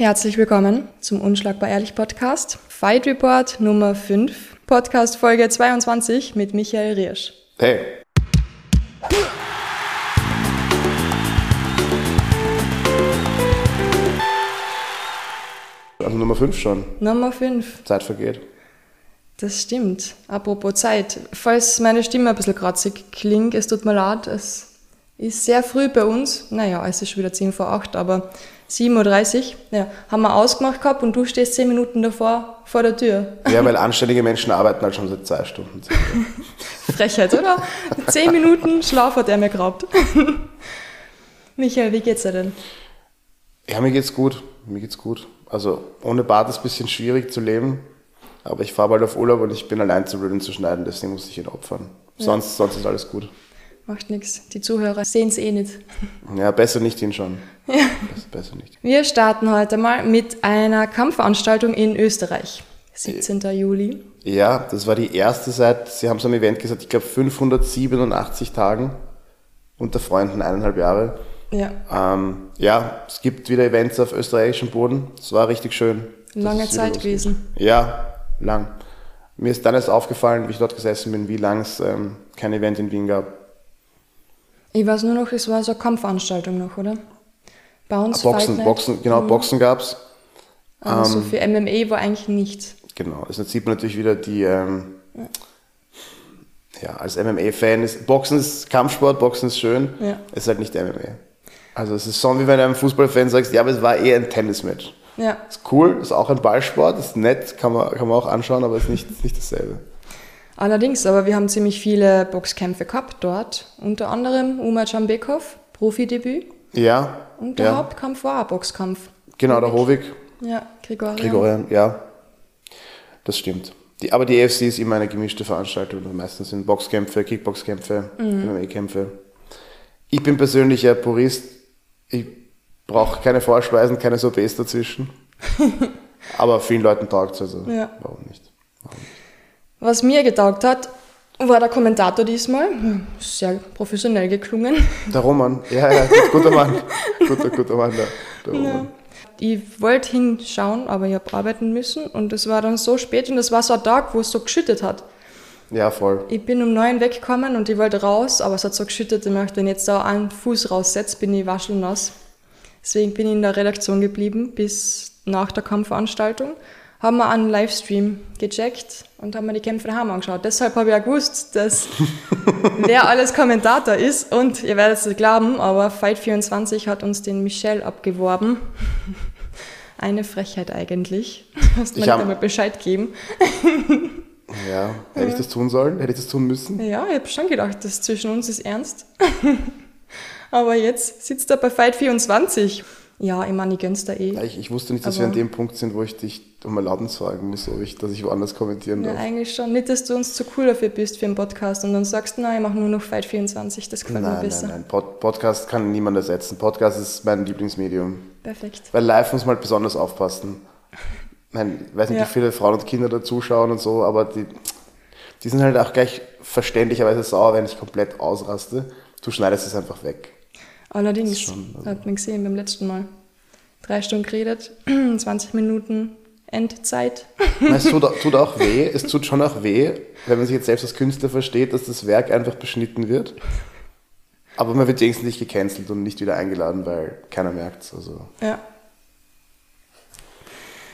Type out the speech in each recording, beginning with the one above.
Herzlich willkommen zum Unschlagbar Ehrlich Podcast. Fight Report Nummer 5, Podcast Folge 22 mit Michael Riersch. Hey. Also Nummer 5 schon. Nummer 5, Zeit vergeht. das stimmt. Apropos Zeit, falls meine Stimme ein bisschen kratzig klingt, es tut mir leid, es ist sehr früh bei uns. Naja, es ist schon wieder 10 vor 8, aber 7.30 Uhr. Ja, haben wir ausgemacht gehabt und du stehst 10 Minuten davor vor der Tür. Ja, weil anständige Menschen arbeiten halt schon seit zwei Stunden. Frechheit, oder? 10 Minuten Schlaf hat er mir geraubt. Michael, wie geht's dir denn? Ja, mir geht's gut. Mir geht's gut. Also ohne Bart ist es ein bisschen schwierig zu leben. Aber ich fahre bald auf Urlaub und ich bin allein zu blöd, zu schneiden, deswegen muss ich ihn opfern. Sonst, sonst ist alles gut. Macht nichts. Die Zuhörer sehen es eh nicht. Ja, besser nicht hinschauen. Ja. Besser, nicht. Wir starten heute mal mit einer Kampfveranstaltung in Österreich. 17. Juli. Ja, das war die erste seit, Sie haben es am Event gesagt, ich glaube 587 Tagen unter Freunden, eineinhalb Jahre. Ja, Ähm, ja, es gibt wieder Events auf österreichischem Boden. Es war richtig schön. lange Zeit gewesen. Ja, lang. Mir ist dann erst aufgefallen, wie ich dort gesessen bin, wie lang es ähm, kein Event in Wien gab. Ich weiß nur noch, es war so eine Kampfveranstaltung noch, oder? Bei uns Ah, Boxen. Boxen, genau, Boxen gab's. Aber so ähm, für MMA war eigentlich nichts. Genau, also jetzt sieht man natürlich wieder die, ähm, ja, als MMA-Fan ist, Boxen ist Kampfsport, Boxen ist schön, Ja. es ist halt nicht MMA. Also es ist so, wie wenn du einem Fußballfan sagst, ja, aber es war eher ein Tennismatch. Ja, Ist cool, ist auch ein Ballsport, ist nett, kann man, kann man auch anschauen, aber ist nicht, ist nicht dasselbe. Allerdings, aber wir haben ziemlich viele Boxkämpfe gehabt dort. Unter anderem Umar Jambekov, Profidebüt. Ja, Und der ja Hauptkampf war ein Boxkampf. genau, der Hovig, Ja, Grigorian. Gregorian, ja, das stimmt. Die, aber die EFC ist immer eine gemischte Veranstaltung. Meistens sind Boxkämpfe, Kickboxkämpfe, MMA-Kämpfe. Ich bin persönlich ein Purist. Ich brauche keine Vorspeisen, keine Sorbets dazwischen. aber vielen Leuten taugt es also. Ja. Warum nicht? Was mir getaugt hat, war der Kommentator diesmal. Sehr professionell geklungen. Der Roman, ja, ja, gut- guter Mann. Guter, guter Mann, der, der Roman. Ich wollte hinschauen, aber ich habe arbeiten müssen und es war dann so spät und es war so ein Tag, wo es so geschüttet hat. Ja, voll. Ich bin um neun weggekommen und ich wollte raus, aber es hat so geschüttet, ich möchte, wenn ich jetzt da einen Fuß raussetze, bin ich waschelnass. Deswegen bin ich in der Redaktion geblieben bis nach der Kampfveranstaltung. Haben wir einen Livestream gecheckt und haben mir die Kämpfe daheim angeschaut. Deshalb habe ich ja gewusst, dass wer alles Kommentator ist. Und ihr werdet es nicht glauben, aber Fight24 hat uns den Michel abgeworben. Eine Frechheit eigentlich. Hast mir Ich nicht hab- einmal Bescheid geben. Ja, hätte ich das tun sollen? Hätte ich das tun müssen? Ja, ich habe schon gedacht, das zwischen uns ist ernst. Aber jetzt sitzt er bei Fight 24. Ja, ich meine, ich gönn's da eh. Ja, Ich, ich wusste nicht, dass Aber- wir an dem Punkt sind, wo ich dich um Erlaubnis fragen muss, ob ich, dass ich woanders kommentieren Ja, darf. eigentlich schon. Nicht, dass du uns zu cool dafür bist für einen Podcast und dann sagst, nein, ich mache nur noch Fight 24. Das gefällt mir Nein, besser. nein, nein. Pod Podcast kann niemand ersetzen. Podcast ist mein Lieblingsmedium. Perfekt. Weil live muss man halt besonders aufpassen. Ich meine, ich weiß nicht, Ja. wie viele Frauen und Kinder da zuschauen und so, aber die, die sind halt auch gleich verständlicherweise sauer, wenn ich komplett ausraste. Du schneidest es einfach weg. Allerdings, schon, also- hat man gesehen beim letzten Mal. Drei Stunden geredet, 20 Minuten Endzeit. Es tut, auch- tut auch weh, es tut schon auch weh, wenn man sich jetzt selbst als Künstler versteht, dass das Werk einfach beschnitten wird. Aber man wird wenigstens nicht gecancelt und nicht wieder eingeladen, weil keiner merkt es. Also. Ja.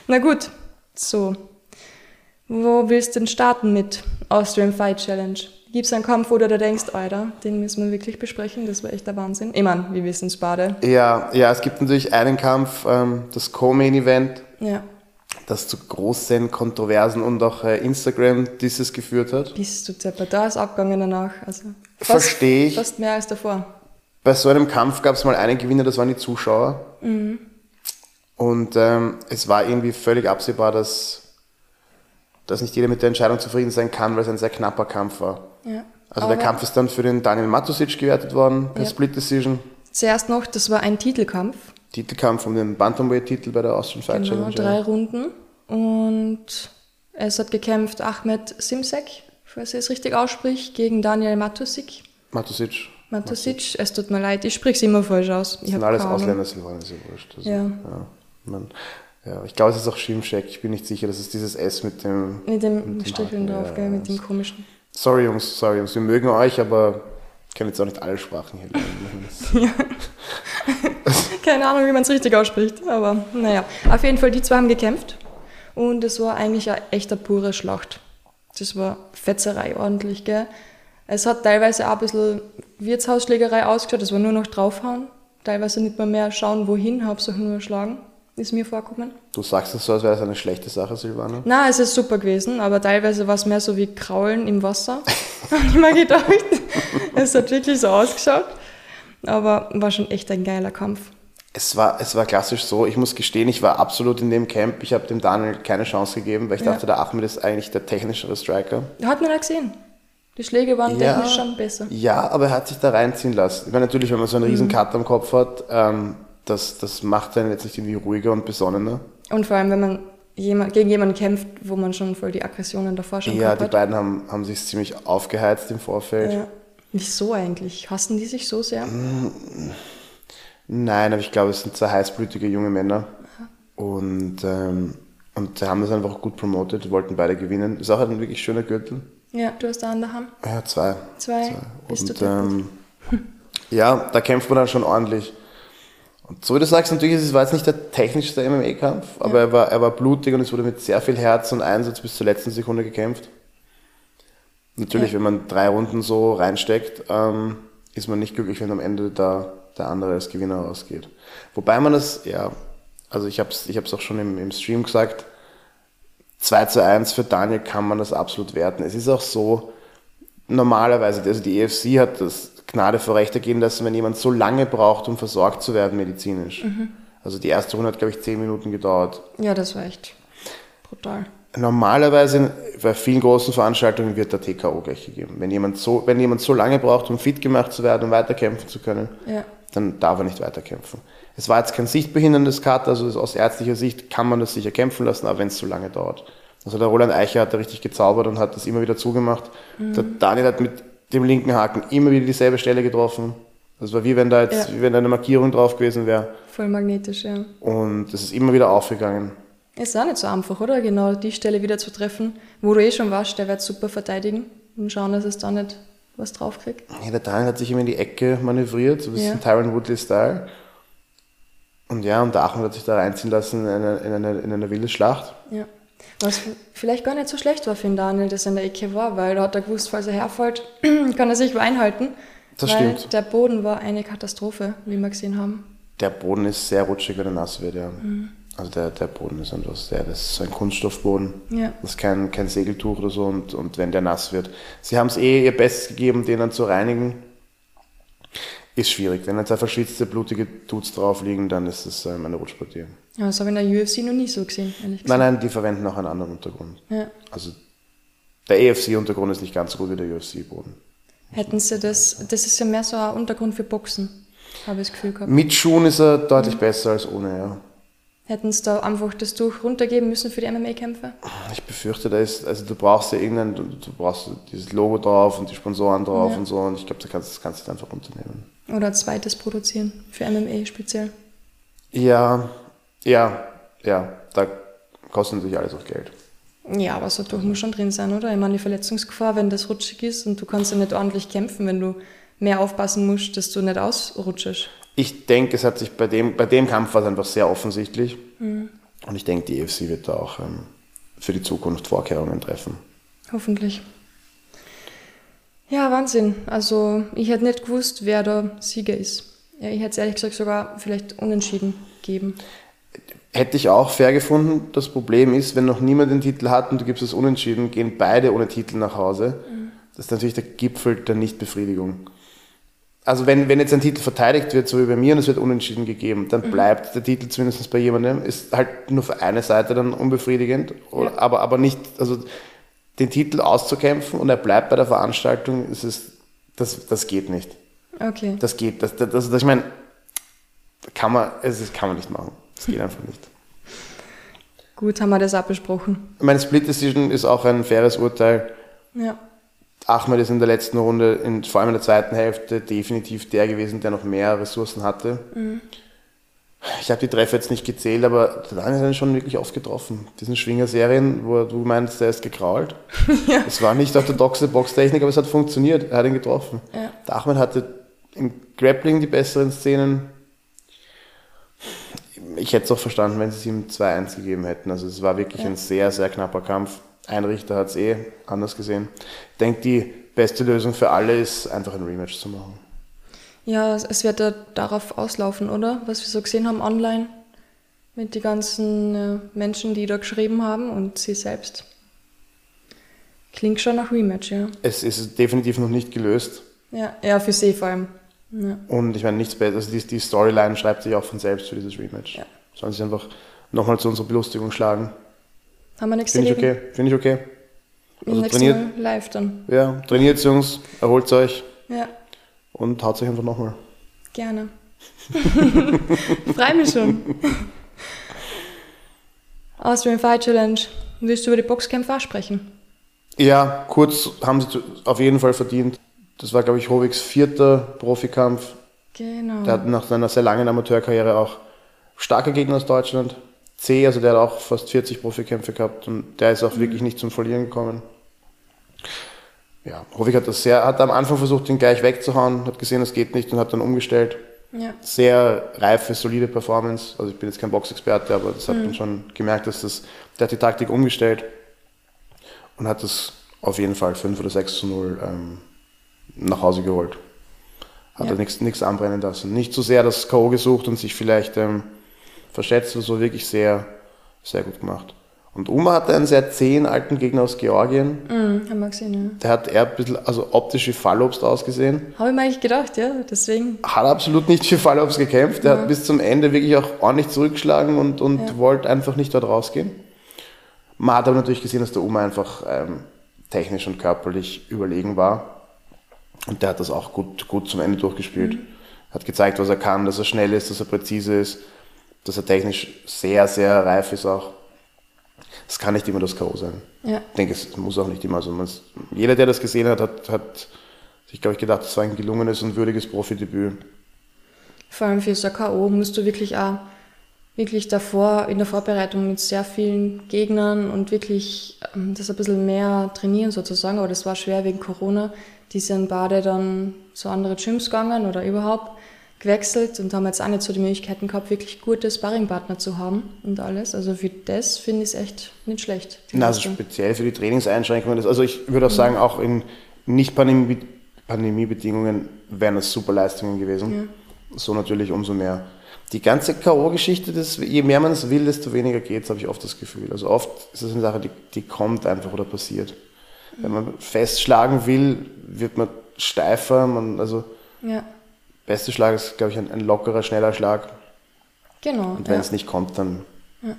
Na gut, so. Wo willst du denn starten mit Austrian Fight Challenge? Gibt es einen Kampf, wo du da denkst, Alter, den müssen wir wirklich besprechen, das war echt der Wahnsinn. Ich meine, wir wissen es beide. Ja, ja, es gibt natürlich einen Kampf, ähm, das Co-Main-Event, Ja. das zu großen Kontroversen und auch äh, Instagram-Disses geführt hat. Bist du Zepper, da ist abgegangen danach. Also fast, Versteh ich. Fast mehr als davor. Bei so einem Kampf gab es mal einen Gewinner, das waren die Zuschauer. Und ähm, es war irgendwie völlig absehbar, dass, dass nicht jeder mit der Entscheidung zufrieden sein kann, weil es ein sehr knapper Kampf war. Ja. Also Aber der Kampf ist dann für den Daniel Matusic gewertet worden, per Ja. Split Decision. Zuerst noch, das war ein Titelkampf. Titelkampf um den Bantamweight-Titel bei der Austrian Fight Genau, Challenge. drei Runden. Und es hat gekämpft Ahmed Simsek, falls ich es richtig ausspricht, gegen Daniel Matusic. Matusic. Matusic, es tut mir leid, ich spreche es immer falsch aus. Ich Das sind hab alles. Ausländer, Silvaner, ist ja wurscht. Also, Ja. ja. Man, ja, ich glaube, es ist auch Schimschek. Ich bin nicht sicher, das ist dieses S mit dem. Mit dem dem Stricheln drauf, ja, gell, mit dem komischen. Sorry, Jungs, sorry, Jungs. Wir mögen euch, aber ich kann jetzt auch nicht alle Sprachen hier lernen. Keine Ahnung, wie man es richtig ausspricht, aber naja. Auf jeden Fall, die zwei haben gekämpft und es war eigentlich eine echte pure Schlacht. Das war Fetzerei ordentlich, gell. Es hat teilweise auch ein bisschen Wirtshausschlägerei ausgeschaut, es war nur noch draufhauen. Teilweise nicht mal mehr schauen, wohin, Hauptsache nur schlagen, ist mir vorgekommen. Du sagst es so, als wäre es eine schlechte Sache, Silvana. Na, es ist super gewesen, aber teilweise war es mehr so wie Kraulen im Wasser. Hab ich mir gedacht. es hat wirklich so ausgeschaut. Aber war schon echt ein geiler Kampf. Es war, es war klassisch so, ich muss gestehen, ich war absolut in dem Camp. Ich habe dem Daniel keine Chance gegeben, weil ich Ja. dachte, der Ahmed ist eigentlich der technischere Striker. Hat man ja gesehen. Die Schläge waren Ja. technisch schon besser. Ja, aber er hat sich da reinziehen lassen. Ich meine, natürlich, wenn man so einen riesen Cut am Kopf hat, ähm, das, das macht einen jetzt nicht irgendwie ruhiger und besonnener. Und vor allem, wenn man jemand, gegen jemanden kämpft, wo man schon voll die Aggressionen davor schon Ja, die beiden haben, haben sich ziemlich aufgeheizt im Vorfeld. Ja. Wieso eigentlich? Hassen die sich so sehr? Nein, aber ich glaube, es sind zwei heißblütige junge Männer. Und, ähm, und sie haben das einfach gut promotet, wollten beide gewinnen. Ist auch ein wirklich schöner Gürtel. Ja, du hast da an der Hand. Ja, zwei. Zwei. Bist Und du ähm, ja, da kämpft man dann schon ordentlich. Und so wie du sagst, natürlich, es war jetzt nicht der technischste MMA-Kampf, aber er, war, er war blutig und es wurde mit sehr viel Herz und Einsatz bis zur letzten Sekunde gekämpft. Natürlich, Ja. wenn man drei Runden so reinsteckt, ähm, ist man nicht glücklich, wenn am Ende da der andere als Gewinner rausgeht. Wobei man das, ja, also ich habe es ich hab's auch schon im, im Stream gesagt, 2 zu 1 für Daniel kann man das absolut werten. Es ist auch so, normalerweise, also die EFC hat das Gnade vor Recht ergehen lassen, wenn jemand so lange braucht, um versorgt zu werden medizinisch. Also die erste Runde hat, glaube ich, 10 Minuten gedauert. Ja, das war echt brutal. Normalerweise bei vielen großen Veranstaltungen wird der TKO gleich gegeben. Wenn jemand so, wenn jemand so lange braucht, um fit gemacht zu werden, um weiterkämpfen zu können, Ja. dann darf er nicht weiterkämpfen. Es war jetzt kein sichtbehinderndes Cut, also aus ärztlicher Sicht kann man das sicher kämpfen lassen, aber wenn es zu lange dauert. Also der Roland Eicher hat da richtig gezaubert und hat das immer wieder zugemacht. Der Daniel hat mit dem linken Haken immer wieder dieselbe Stelle getroffen. Das war wie wenn da jetzt, Ja. wie wenn da eine Markierung drauf gewesen wäre. Voll magnetisch, ja. Und das ist immer wieder aufgegangen. Ist auch nicht so einfach, oder? Genau die Stelle wieder zu treffen, wo du eh schon warst, der wird super verteidigen und schauen, dass es da nicht was draufkriegt. Ja, der Daniel hat sich immer in die Ecke manövriert, so ein bisschen Ja. Tyron Woodley-Style. Und ja, und der Achmed hat sich da reinziehen lassen in eine, in eine, in eine wilde Schlacht. Ja. Was vielleicht gar nicht so schlecht war für den Daniel, dass er in der Ecke war, weil da hat er gewusst, falls er herfällt, kann er sich einhalten. Das weil stimmt. der Boden war eine Katastrophe, wie wir gesehen haben. Der Boden ist sehr rutschig, wenn er nass wird, ja. Mhm. Also der, der Boden ist einfach sehr, das ist ein Kunststoffboden. Ja. Das ist kein, kein Segeltuch oder so und, und wenn der nass wird. Sie haben es eh ihr Bestes gegeben, den dann zu reinigen. Ist schwierig. Wenn jetzt da verschwitzte, blutige Dudes drauf liegen, dann ist es ähm, eine Rutschpartie. Ja, das habe ich in der UFC noch nie so gesehen, ehrlich Nein, gesagt. nein, die verwenden auch einen anderen Untergrund. Ja. Also der EFC-Untergrund ist nicht ganz so gut wie der UFC-Boden. Hätten sie das, das ist ja mehr so ein Untergrund für Boxen, habe ich das Gefühl gehabt. Mit Schuhen ist er deutlich besser als ohne, ja. Hätten sie da einfach das Tuch runtergeben müssen für die MMA-Kämpfe? Ich befürchte, da ist, also du brauchst ja irgendein, du, brauchst dieses Logo drauf und die Sponsoren drauf Ja. und so und ich glaube, da kannst, das kannst du einfach runternehmen. Oder ein zweites produzieren, für MMA speziell. Ja, ja, ja, da kostet natürlich alles auch Geld. Ja, aber so ein Tuch muss schon drin sein, oder? Ich meine, die Verletzungsgefahr, wenn das rutschig ist und du kannst ja nicht ordentlich kämpfen, wenn du mehr aufpassen musst, dass du nicht ausrutschst. Ich denke, es hat sich bei dem, bei dem Kampf war es einfach sehr offensichtlich und ich denke, die EFC wird da auch ähm, für die Zukunft Vorkehrungen treffen. Hoffentlich. Ja, Wahnsinn. Also, ich hätte nicht gewusst, wer der Sieger ist. Ja, ich hätte es ehrlich gesagt sogar vielleicht unentschieden geben. Hätte ich auch fair gefunden. Das Problem ist, wenn noch niemand den Titel hat und du gibst es unentschieden, gehen beide ohne Titel nach Hause. Das ist natürlich der Gipfel der Nichtbefriedigung. Also wenn, wenn jetzt ein Titel verteidigt wird, so wie bei mir, und es wird unentschieden gegeben, dann bleibt der Titel zumindest bei jemandem, ist halt nur für eine Seite dann unbefriedigend, oder, Ja. aber, aber nicht, also den Titel auszukämpfen und er bleibt bei der Veranstaltung, ist es, das, das geht nicht. Okay. Das geht, das, das, das, ich meine, kann man, es ist, kann man nicht machen. Das geht einfach nicht. Gut, haben wir das auch besprochen. Meine Split Decision ist auch ein faires Urteil. Ja. Ahmed ist in der letzten Runde, in, vor allem in der zweiten Hälfte, definitiv der gewesen, der noch mehr Ressourcen hatte. Ich habe die Treffer jetzt nicht gezählt, aber der Daniel hat ihn schon wirklich oft getroffen. Diesen Schwinger-Serien, wo du meinst, der ist gekrault. ja. Es war nicht orthodoxe Boxtechnik, aber es hat funktioniert. Er hat ihn getroffen. Ja. Der Ahmed hatte im Grappling die besseren Szenen. Ich hätte es auch verstanden, wenn sie es ihm 2-1 gegeben hätten. Also es war wirklich ja. ein sehr, sehr knapper Kampf. Ein Richter hat es eh anders gesehen. Ich denke, die beste Lösung für alle ist, einfach ein Rematch zu machen. Ja, es wird ja darauf auslaufen, oder? Was wir so gesehen haben online mit den ganzen äh, Menschen, die da geschrieben haben und sie selbst. Klingt schon nach Rematch, ja. Es ist definitiv noch nicht gelöst. Ja, ja für sie vor allem. Ja. Und ich meine, nichts besser. Also die, die, Storyline schreibt sich auch von selbst für dieses Rematch. Ja. Sollen sich einfach nochmal zu unserer Belustigung schlagen. Haben wir nichts Finde ich okay. Finde ich okay. Also trainiert, Mal live dann. Ja, trainiert Jungs, erholt euch. Ja und haut sich einfach nochmal. Gerne. Freue mich schon. Austrian Fight Challenge. Willst du über die Boxkämpfe auch sprechen? Ja, kurz haben sie auf jeden Fall verdient. Das war, glaube ich, Hoviks vierter Profikampf. Genau. Der hat nach seiner sehr langen Amateurkarriere auch starke Gegner aus Deutschland. C, also der hat auch fast 40 Profikämpfe gehabt und der ist auch mhm. wirklich nicht zum Verlieren gekommen ja, Hovig hat das sehr, hat am Anfang versucht, ihn gleich wegzuhauen, hat gesehen, es geht nicht und hat dann umgestellt. Ja. Sehr reife, solide Performance. Also ich bin jetzt kein Boxexperte, aber das hat mhm. man schon gemerkt, dass das, der hat die Taktik umgestellt und hat das auf jeden Fall 5 oder 6 zu 0 ähm, nach Hause geholt. Hat ja. er nichts anbrennen lassen. Nicht so sehr das K.O. gesucht und sich vielleicht ähm, verschätzt, so wirklich sehr, sehr gut gemacht. Und Uma hatte einen sehr zähen alten Gegner aus Georgien. Mhm, haben wir gesehen, ja. Der hat eher ein bisschen, also optisch wie Fallobst ausgesehen. Habe ich mir eigentlich gedacht, ja, deswegen. Hat absolut nicht für Fallobst gekämpft. Der ja. hat bis zum Ende wirklich auch ordentlich zurückgeschlagen und, und ja. wollte einfach nicht dort rausgehen. Man hat aber natürlich gesehen, dass der Uma einfach ähm, technisch und körperlich überlegen war. Und der hat das auch gut, gut zum Ende durchgespielt. Mhm. Hat gezeigt, was er kann, dass er schnell ist, dass er präzise ist, dass er technisch sehr, sehr reif ist auch. Es kann nicht immer das K.O. sein. Ja. Ich denke, es muss auch nicht immer. Also jeder, der das gesehen hat, hat, hat sich, glaube ich, gedacht, es war ein gelungenes und würdiges Profidebüt. Vor allem für so K.O. musst du wirklich auch wirklich davor in der Vorbereitung mit sehr vielen Gegnern und wirklich ähm, das ein bisschen mehr trainieren sozusagen. Aber das war schwer wegen Corona. Die sind beide dann zu anderen Gyms gegangen oder überhaupt gewechselt und haben jetzt auch nicht so die Möglichkeiten gehabt, wirklich gute Sparringpartner zu haben und alles. Also für das finde ich es echt nicht schlecht. Na, also speziell für die Trainingseinschränkungen. Also ich würde auch mhm. sagen, auch in Nicht-Pandemiebedingungen wären das super Leistungen gewesen. Ja. So natürlich umso mehr. Die ganze K.O.-Geschichte, je mehr man es will, desto weniger geht es, habe ich oft das Gefühl. Also oft ist es eine Sache, die, die kommt einfach oder passiert. Wenn man festschlagen will, wird man steifer. Man, also ja beste Schlag ist, glaube ich, ein, ein, lockerer, schneller Schlag. Genau. Und wenn ja. es nicht kommt, dann. Ja.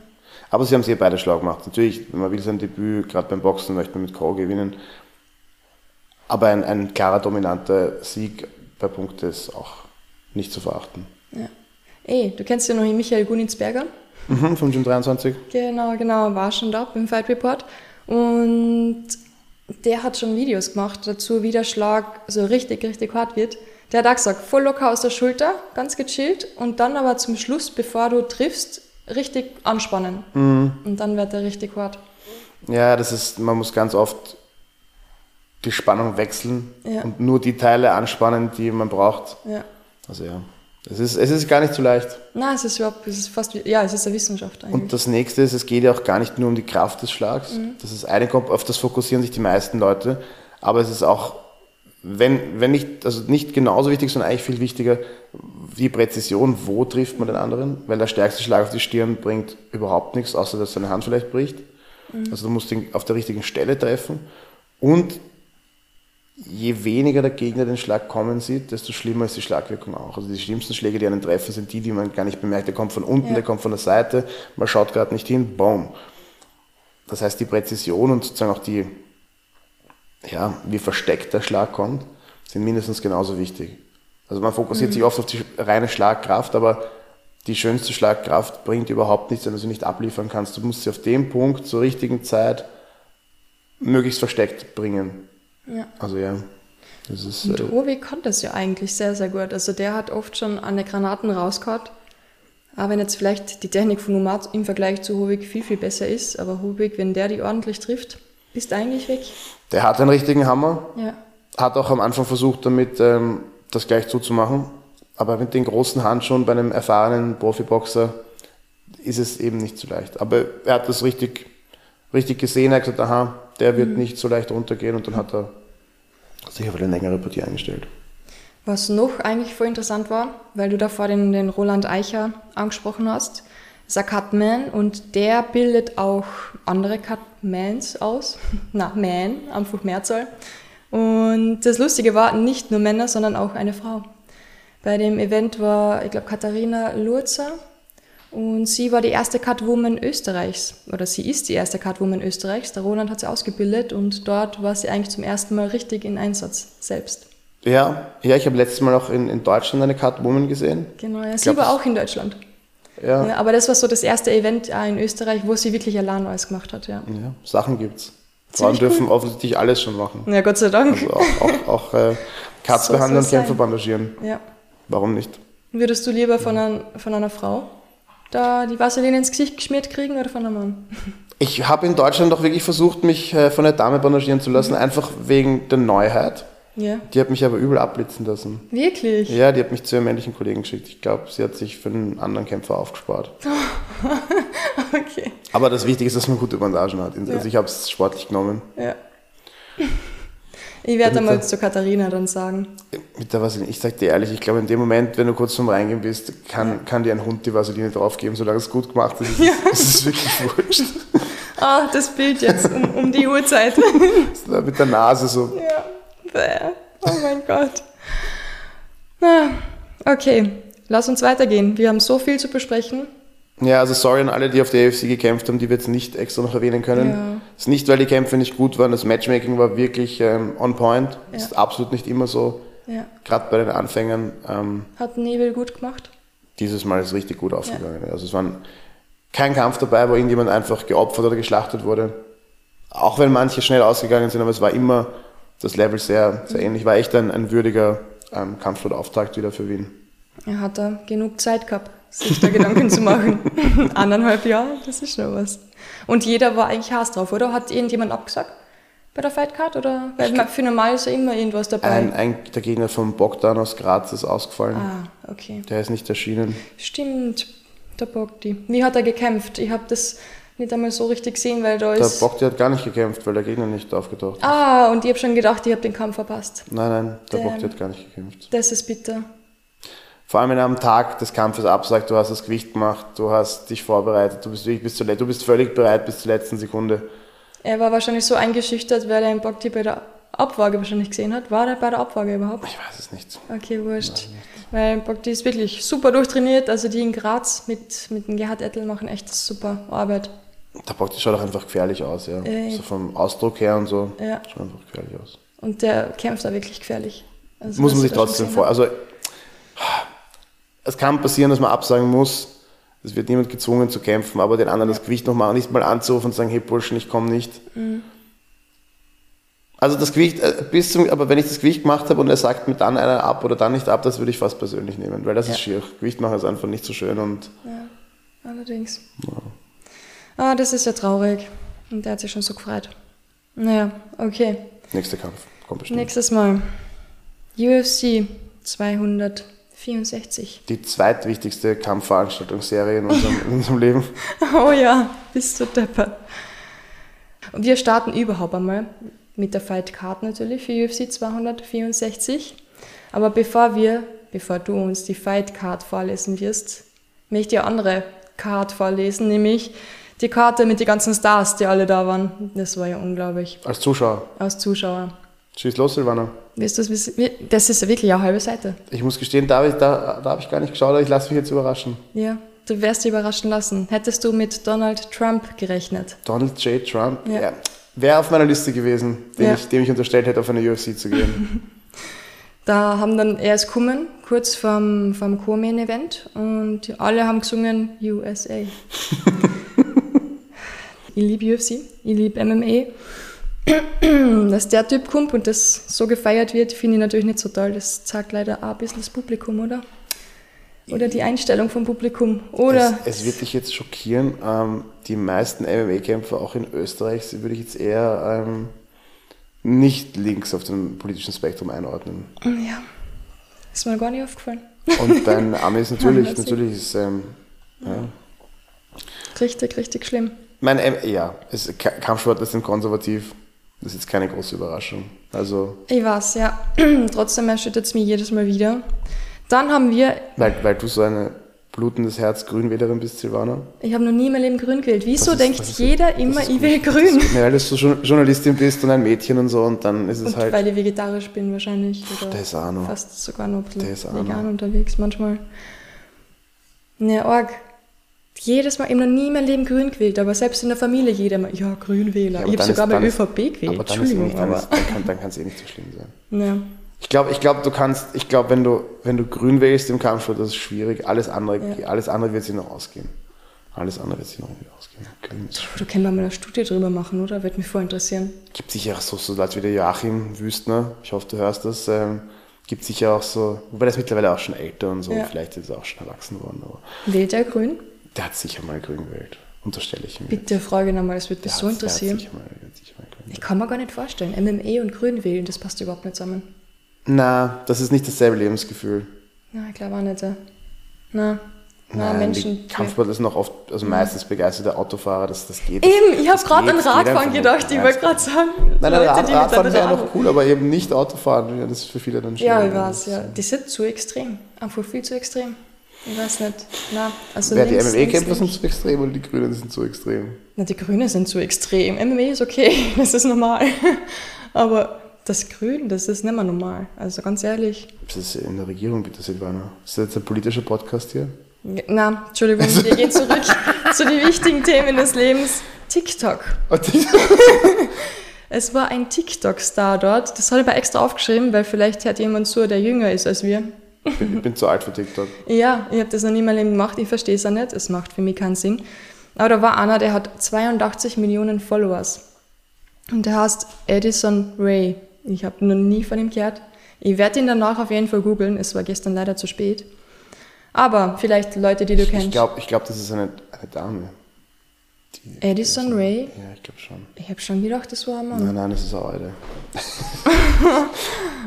Aber sie haben sehr beide Schlag gemacht. Natürlich, man will sein Debüt, gerade beim Boxen, möchte man mit K.O. gewinnen. Aber ein, ein klarer, dominanter Sieg bei Punkte ist auch nicht zu verachten. Ja. Ey, du kennst ja noch Michael Gunitzberger. Mhm, vom Gym 23. Genau, genau, war schon da beim Fight Report. Und der hat schon Videos gemacht dazu, wie der Schlag so richtig, richtig hart wird. Der hat auch gesagt, voll locker aus der Schulter, ganz gechillt und dann aber zum Schluss, bevor du triffst, richtig anspannen. Mhm. Und dann wird er richtig hart. Ja, das ist, man muss ganz oft die Spannung wechseln ja. und nur die Teile anspannen, die man braucht. Ja. Also ja. Es ist, es ist gar nicht so leicht. Nein, es ist überhaupt, es ist fast, ja, es ist eine Wissenschaft eigentlich. Und das nächste ist, es geht ja auch gar nicht nur um die Kraft des Schlags. Mhm. Das ist eine, auf das fokussieren sich die meisten Leute. Aber es ist auch wenn, wenn nicht, also nicht genauso wichtig, sondern eigentlich viel wichtiger, die Präzision, wo trifft man den anderen, weil der stärkste Schlag auf die Stirn bringt überhaupt nichts, außer dass seine Hand vielleicht bricht. Mhm. Also du musst ihn auf der richtigen Stelle treffen und je weniger der Gegner den Schlag kommen sieht, desto schlimmer ist die Schlagwirkung auch. Also die schlimmsten Schläge, die einen treffen, sind die, die man gar nicht bemerkt. Der kommt von unten, ja. der kommt von der Seite, man schaut gerade nicht hin, boom. Das heißt, die Präzision und sozusagen auch die, ja, wie versteckt der Schlag kommt, sind mindestens genauso wichtig. Also man fokussiert mhm. sich oft auf die reine Schlagkraft, aber die schönste Schlagkraft bringt überhaupt nichts, wenn du sie nicht abliefern kannst. Du musst sie auf dem Punkt zur richtigen Zeit möglichst versteckt bringen. Ja. Also ja. Das ist, Und äh, Ovi konnte es ja eigentlich sehr, sehr gut. Also der hat oft schon an die Granaten rausgehauen. Auch wenn jetzt vielleicht die Technik von Umat im Vergleich zu Hubig viel, viel besser ist, aber Hubig, wenn der die ordentlich trifft, ist eigentlich weg. Der hat einen richtigen Hammer. Ja. Hat auch am Anfang versucht, damit ähm, das gleich zuzumachen. Aber mit den großen Handschuhen bei einem erfahrenen Profiboxer ist es eben nicht so leicht. Aber er hat das richtig, richtig gesehen. Er hat gesagt, aha, der wird nicht so leicht runtergehen. Und dann hat er sich auf eine längere Partie eingestellt. Was noch eigentlich voll interessant war, weil du davor den, den Roland Eicher angesprochen hast, ist ein Cutman und der bildet auch andere Cutmans aus. Na, Man, einfach Mehrzahl. Und das Lustige war, nicht nur Männer, sondern auch eine Frau. Bei dem Event war, ich glaube, Katharina Lurzer und sie war die erste Catwoman Österreichs. Oder sie ist die erste Catwoman Österreichs. Der Roland hat sie ausgebildet und dort war sie eigentlich zum ersten Mal richtig in Einsatz selbst. Ja, ja ich habe letztes Mal auch in, in Deutschland eine Catwoman gesehen. Genau, ja, sie glaub, war auch in Deutschland. Ja, Ja, aber das war so das erste Event in Österreich, wo sie wirklich allein alles gemacht hat, ja. ja Sachen gibt's. Frauen Ziemlich dürfen offensichtlich alles schon machen. Ja, Gott sei Dank. Also auch, auch, auch äh, Katz So behandeln sein. Kämpfer bandagieren. Ja. Warum nicht? Würdest du lieber von, ein, von einer Frau da die Vaseline ins Gesicht geschmiert kriegen oder von einem Mann? Ich habe in Deutschland auch wirklich versucht, mich äh, von einer Dame bandagieren zu lassen, einfach wegen der Neuheit. Ja. Die hat mich aber übel abblitzen lassen. Wirklich? Ja, die hat mich zu ihrem männlichen Kollegen geschickt. Ich glaube, sie hat sich für einen anderen Kämpfer aufgespart. Okay. Aber das Wichtige ist, dass man gute Bandagen hat. Also Ja. ich habe es sportlich genommen. Ja. Ich werde einmal er- zu Katharina dann sagen. Mit der Vaseline, ich sag dir ehrlich, ich glaube in dem Moment, wenn du kurz zum Reingehen bist, kann, kann dir ein Hund die Vaseline draufgeben, solange es gut gemacht ist. Ist es ist es wirklich wurscht. Ah, das Bild jetzt um, um die Uhrzeit. Mit der Nase so. ja. Bäh. Oh mein Gott. Okay, lass uns weitergehen. Wir haben so viel zu besprechen. Ja, also sorry an alle, die auf der AFC gekämpft haben, die wir jetzt nicht extra noch erwähnen können. Ja. Es ist nicht, weil die Kämpfe nicht gut waren, das Matchmaking war wirklich ähm, on point. Ja. Ist absolut nicht immer so, Ja. gerade bei den Anfängern. Ähm, Hat Nebel gut gemacht. dieses Mal ist es richtig gut ausgegangen. Also es war kein Kampf dabei, wo irgendjemand einfach geopfert oder geschlachtet wurde. Auch wenn manche schnell ausgegangen sind, aber es war immer das Level sehr, sehr ähnlich. War echt ein, ein würdiger ähm, Kampfsportauftakt wieder für Wien. Er hat da genug Zeit gehabt, sich da Gedanken zu machen. Anderthalb Jahre, das ist schon was. Und jeder war eigentlich Hass drauf, oder? Hat irgendjemand abgesagt bei der Fightcard? Oder? Weil man- für normal ist ja immer irgendwas dabei. Ein, ein, der Gegner von Bogdan aus Graz ist ausgefallen. ah, okay. Der ist nicht erschienen. Stimmt, der Bogdi. Wie hat er gekämpft? Ich habe das nicht einmal so richtig gesehen, weil da Der ist... Bogdi hat gar nicht gekämpft, weil der Gegner nicht aufgetaucht ist. ah, und ich habe schon gedacht, ich habe den Kampf verpasst. Nein, nein, der Damn. Hat gar nicht gekämpft. Das ist bitter. Vor allem, wenn er am Tag des Kampfes absagt, du hast das Gewicht gemacht, du hast dich vorbereitet, du bist, wirklich bis zur, du bist völlig bereit bis zur letzten Sekunde. Er war wahrscheinlich so eingeschüchtert, weil er den Bogdi bei der Abwaage wahrscheinlich gesehen hat. War der bei der Abwaage überhaupt? Ich weiß es nicht. Okay, wurscht. Weil Bogdi ist wirklich super durchtrainiert. Also die in Graz mit, mit dem Gerhard Ettel machen echt super Arbeit. Bogdi schaut auch einfach gefährlich aus, ja. Äh. So vom Ausdruck her und so. Ja. Schaut einfach gefährlich aus. Und der kämpft da wirklich gefährlich. Also, muss man sich trotzdem vor. Also, es kann passieren, dass man absagen muss. Es wird niemand gezwungen zu kämpfen, aber den anderen das Gewicht noch mal nicht mal anzurufen und sagen, hey Burschen, ich komme nicht. Mhm. Also das Gewicht, äh, bis zum, aber wenn ich das Gewicht gemacht habe und er sagt mir dann einer ab oder dann nicht ab, das würde ich fast persönlich nehmen, weil das ist schier. Gewicht machen ist einfach nicht so schön und Ja, allerdings. Ah, das ist ja traurig. Und der hat sich schon so gefreut. Naja, okay. nächster Kampf kommt bestimmt. Nächstes Mal. UFC 264. Die zweitwichtigste Kampfveranstaltungsserie in unserem, in unserem Leben. Oh ja, bist du depper. Und wir starten überhaupt einmal mit der Fight Card natürlich für UFC 264. Aber bevor wir, bevor du uns die Fight Card vorlesen wirst, möchte ich eine andere Card vorlesen, nämlich die Karte mit den ganzen Stars, die alle da waren. Das war ja unglaublich. Als Zuschauer. Als Zuschauer. Schieß los, Silvana. Willst du das ist wirklich eine halbe Seite. Ich muss gestehen, da, habe ich- da, da habe ich gar nicht geschaut, aber ich lasse mich jetzt überraschen. Ja, du wirst dich überraschen lassen. Hättest du mit Donald Trump gerechnet? Donald J. Trump, Ja. ja. wäre auf meiner Liste gewesen, dem, Ja. ich, dem ich unterstellt hätte, auf eine UFC zu gehen. Da haben dann er ist gekommen, kurz vorm, vorm Co-Main-Event und alle haben gesungen USA. ich liebe UFC, ich liebe MMA. Dass der Typ kommt und das so gefeiert wird, finde ich natürlich nicht so toll. Das zeigt leider auch ein bisschen das Publikum, oder? Oder die Einstellung vom Publikum. Oder Es, es wird dich jetzt schockieren, ähm, die meisten MMA-Kämpfer, auch in Österreich, würde ich jetzt eher ähm, nicht links auf dem politischen Spektrum einordnen. ja, ist mir gar nicht aufgefallen. Und bei den Amis natürlich, natürlich ist, ähm, ja. Richtig, richtig schlimm. Mein, ja, es, Ka- Kampfsportler sind konservativ. Das ist jetzt keine große Überraschung. Also, Ich weiß, ja. Trotzdem erschüttert es mich jedes Mal wieder. Dann haben wir, weil, weil du so eine blutendes Herz Grünwählerin bist, Silvana. ich habe noch nie in meinem Leben grün gewählt. Wieso Das ist- denkt das ist- jeder das immer, ist ich will grün? Ja, weil du so Jour- Journalistin bist und ein Mädchen und so und dann ist es Und halt. weil ich vegetarisch bin wahrscheinlich. Oder Das auch noch. fast sogar noch Das vegan unterwegs manchmal. Ne, arg. Jedes Mal, ich habe noch nie in meinem Leben grün gewählt, aber selbst in der Familie jeder mal, ja, Grünwähler. Ja, ich habe sogar bei ÖVP gewählt. aber dann, Entschuldigung, nicht, aber. dann, kann, es eh nicht so schlimm sein. Ja. Ich glaube, ich glaub, du kannst, ich glaube, wenn du, wenn du grün wählst im Kampfsport, das ist schwierig. Alles andere, Ja. alles andere wird sich noch ausgehen. Alles andere wird sich noch irgendwie ausgehen. Grün ist- Du können wir mal eine Studie drüber machen, oder? Würde mich voll interessieren. Gibt sicher auch so, so Leute wie der Joachim Wüstner, ich hoffe, du hörst das, ähm, gibt sicher auch so, wobei ist mittlerweile auch schon älter und so, Ja. vielleicht ist er auch schon erwachsen worden, aber Wählt er grün? Der hat sicher mal grün gewählt. Unterstelle ich ihm. Bitte frage nochmal, das würde mich Der so hat interessieren. sicher mal- sicher mal grün Ich kann mir gar nicht vorstellen. MMA und Grün wählen, das passt überhaupt nicht zusammen. Na, das ist nicht dasselbe Lebensgefühl. Na, ich glaube auch nicht. ja. Na, na Nein, Menschen. die Kampfsportler sind auch oft, also meistens begeisterte Autofahrer, das, das geht. Eben, ich habe gerade an Radfahren gedacht. Ich wollte gerade sagen. Nein, nein, Leute, Rad, Radfahren wäre noch cool, aber eben nicht Autofahren. Ja, das ist für viele dann Ja, schwierig. ich weiß, ja. Die sind zu extrem. Einfach viel zu extrem. Ich weiß nicht. Na, also Wer die MMA-Kämpfer sind zu extrem oder die Grünen sind zu extrem? Na, die Grünen sind zu extrem. MMA ist okay, das ist normal. Aber das Grün, das ist nicht mehr normal. Also ganz ehrlich. Das ist in der Regierung, bitte, Silvana. Ist das jetzt ein politischer Podcast hier? Na, Entschuldigung, wir gehen zurück zu den wichtigen Themen des Lebens. TikTok. Es war ein TikTok-Star dort. Das habe ich aber extra aufgeschrieben, weil vielleicht hört jemand zu, der jünger ist als wir. Ich bin, ich bin zu alt für TikTok. Ja, ich habe das noch nie Leben gemacht. Ich verstehe es auch nicht. Es macht für mich keinen Sinn. Aber da war einer, der hat 82 Millionen Followers. Und der heißt Edison Ray. Ich habe noch nie von ihm gehört. Ich werde ihn danach auf jeden Fall googeln. Es war gestern leider zu spät. Aber vielleicht Leute, die du Ich kennst. glaube, ich glaub, das ist eine, eine Dame. Die- Edison Ray? Ja, ich glaube schon. Ich habe schon gedacht, das war ein Mann. Nein, nein, das ist eine alte.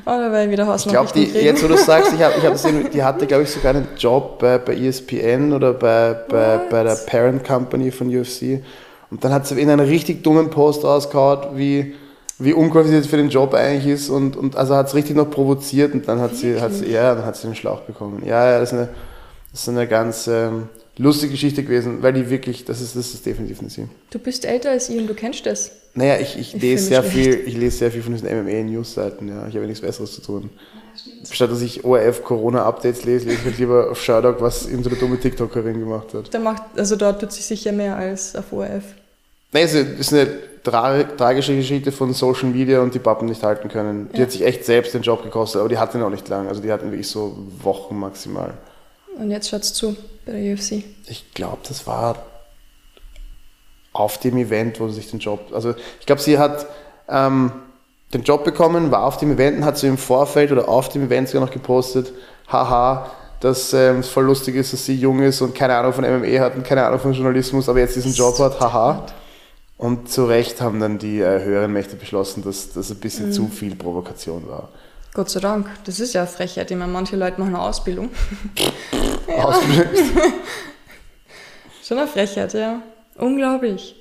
Oder weil wieder Ich glaube, jetzt wo du sagst, ich habe ich hab gesehen, die hatte, glaube ich, sogar einen Job bei, bei ESPN oder bei, bei, bei der Parent Company von UFC. Und dann hat sie in einen richtig dummen Post rausgehauen, wie, wie unqualifiziert für den Job eigentlich ist. Und, und also hat es richtig noch provoziert und dann hat sie, hat sie, ja, dann hat sie den Schlauch bekommen. Ja, ja, das ist eine, das ist eine ganz ähm, lustige Geschichte gewesen, weil die wirklich, das ist, das ist definitiv eine sie. Du bist älter als ich und du kennst das. Naja, ich, ich, Ich lese sehr viel, ich lese sehr viel von diesen MMA-News-Seiten, ja. Ich habe ja nichts Besseres zu tun. Statt dass ich ORF-Corona-Updates lese, lese ich halt lieber auf Sherdog, was irgendeine dumme TikTokerin gemacht hat. Da macht, also dort tut sich sicher mehr als auf ORF. Nein, es ist eine tra tragische Geschichte von Social Media und die Pappen nicht halten können. Die Ja. hat sich echt selbst den Job gekostet, aber die hatte ihn auch nicht lang. Also die hatten wirklich so Wochen maximal. Und jetzt schaut's zu bei der UFC. Ich glaube, das war auf dem Event, wo sie sich den Job. Also ich glaube, sie hat ähm, den Job bekommen, war auf dem Event und hat so im Vorfeld oder auf dem Event sogar noch gepostet, haha, dass ähm, es voll lustig ist, dass sie jung ist und keine Ahnung von MMA hat und keine Ahnung von Journalismus, aber jetzt diesen Job hat, haha. Und zu Recht haben dann die äh, höheren Mächte beschlossen, dass das ein bisschen zu viel Provokation war. Gott sei Dank. Das ist ja eine Frechheit. Ich meine, manche Leute machen eine Ausbildung. Ausgelöst. Schon eine Frechheit, ja. Unglaublich.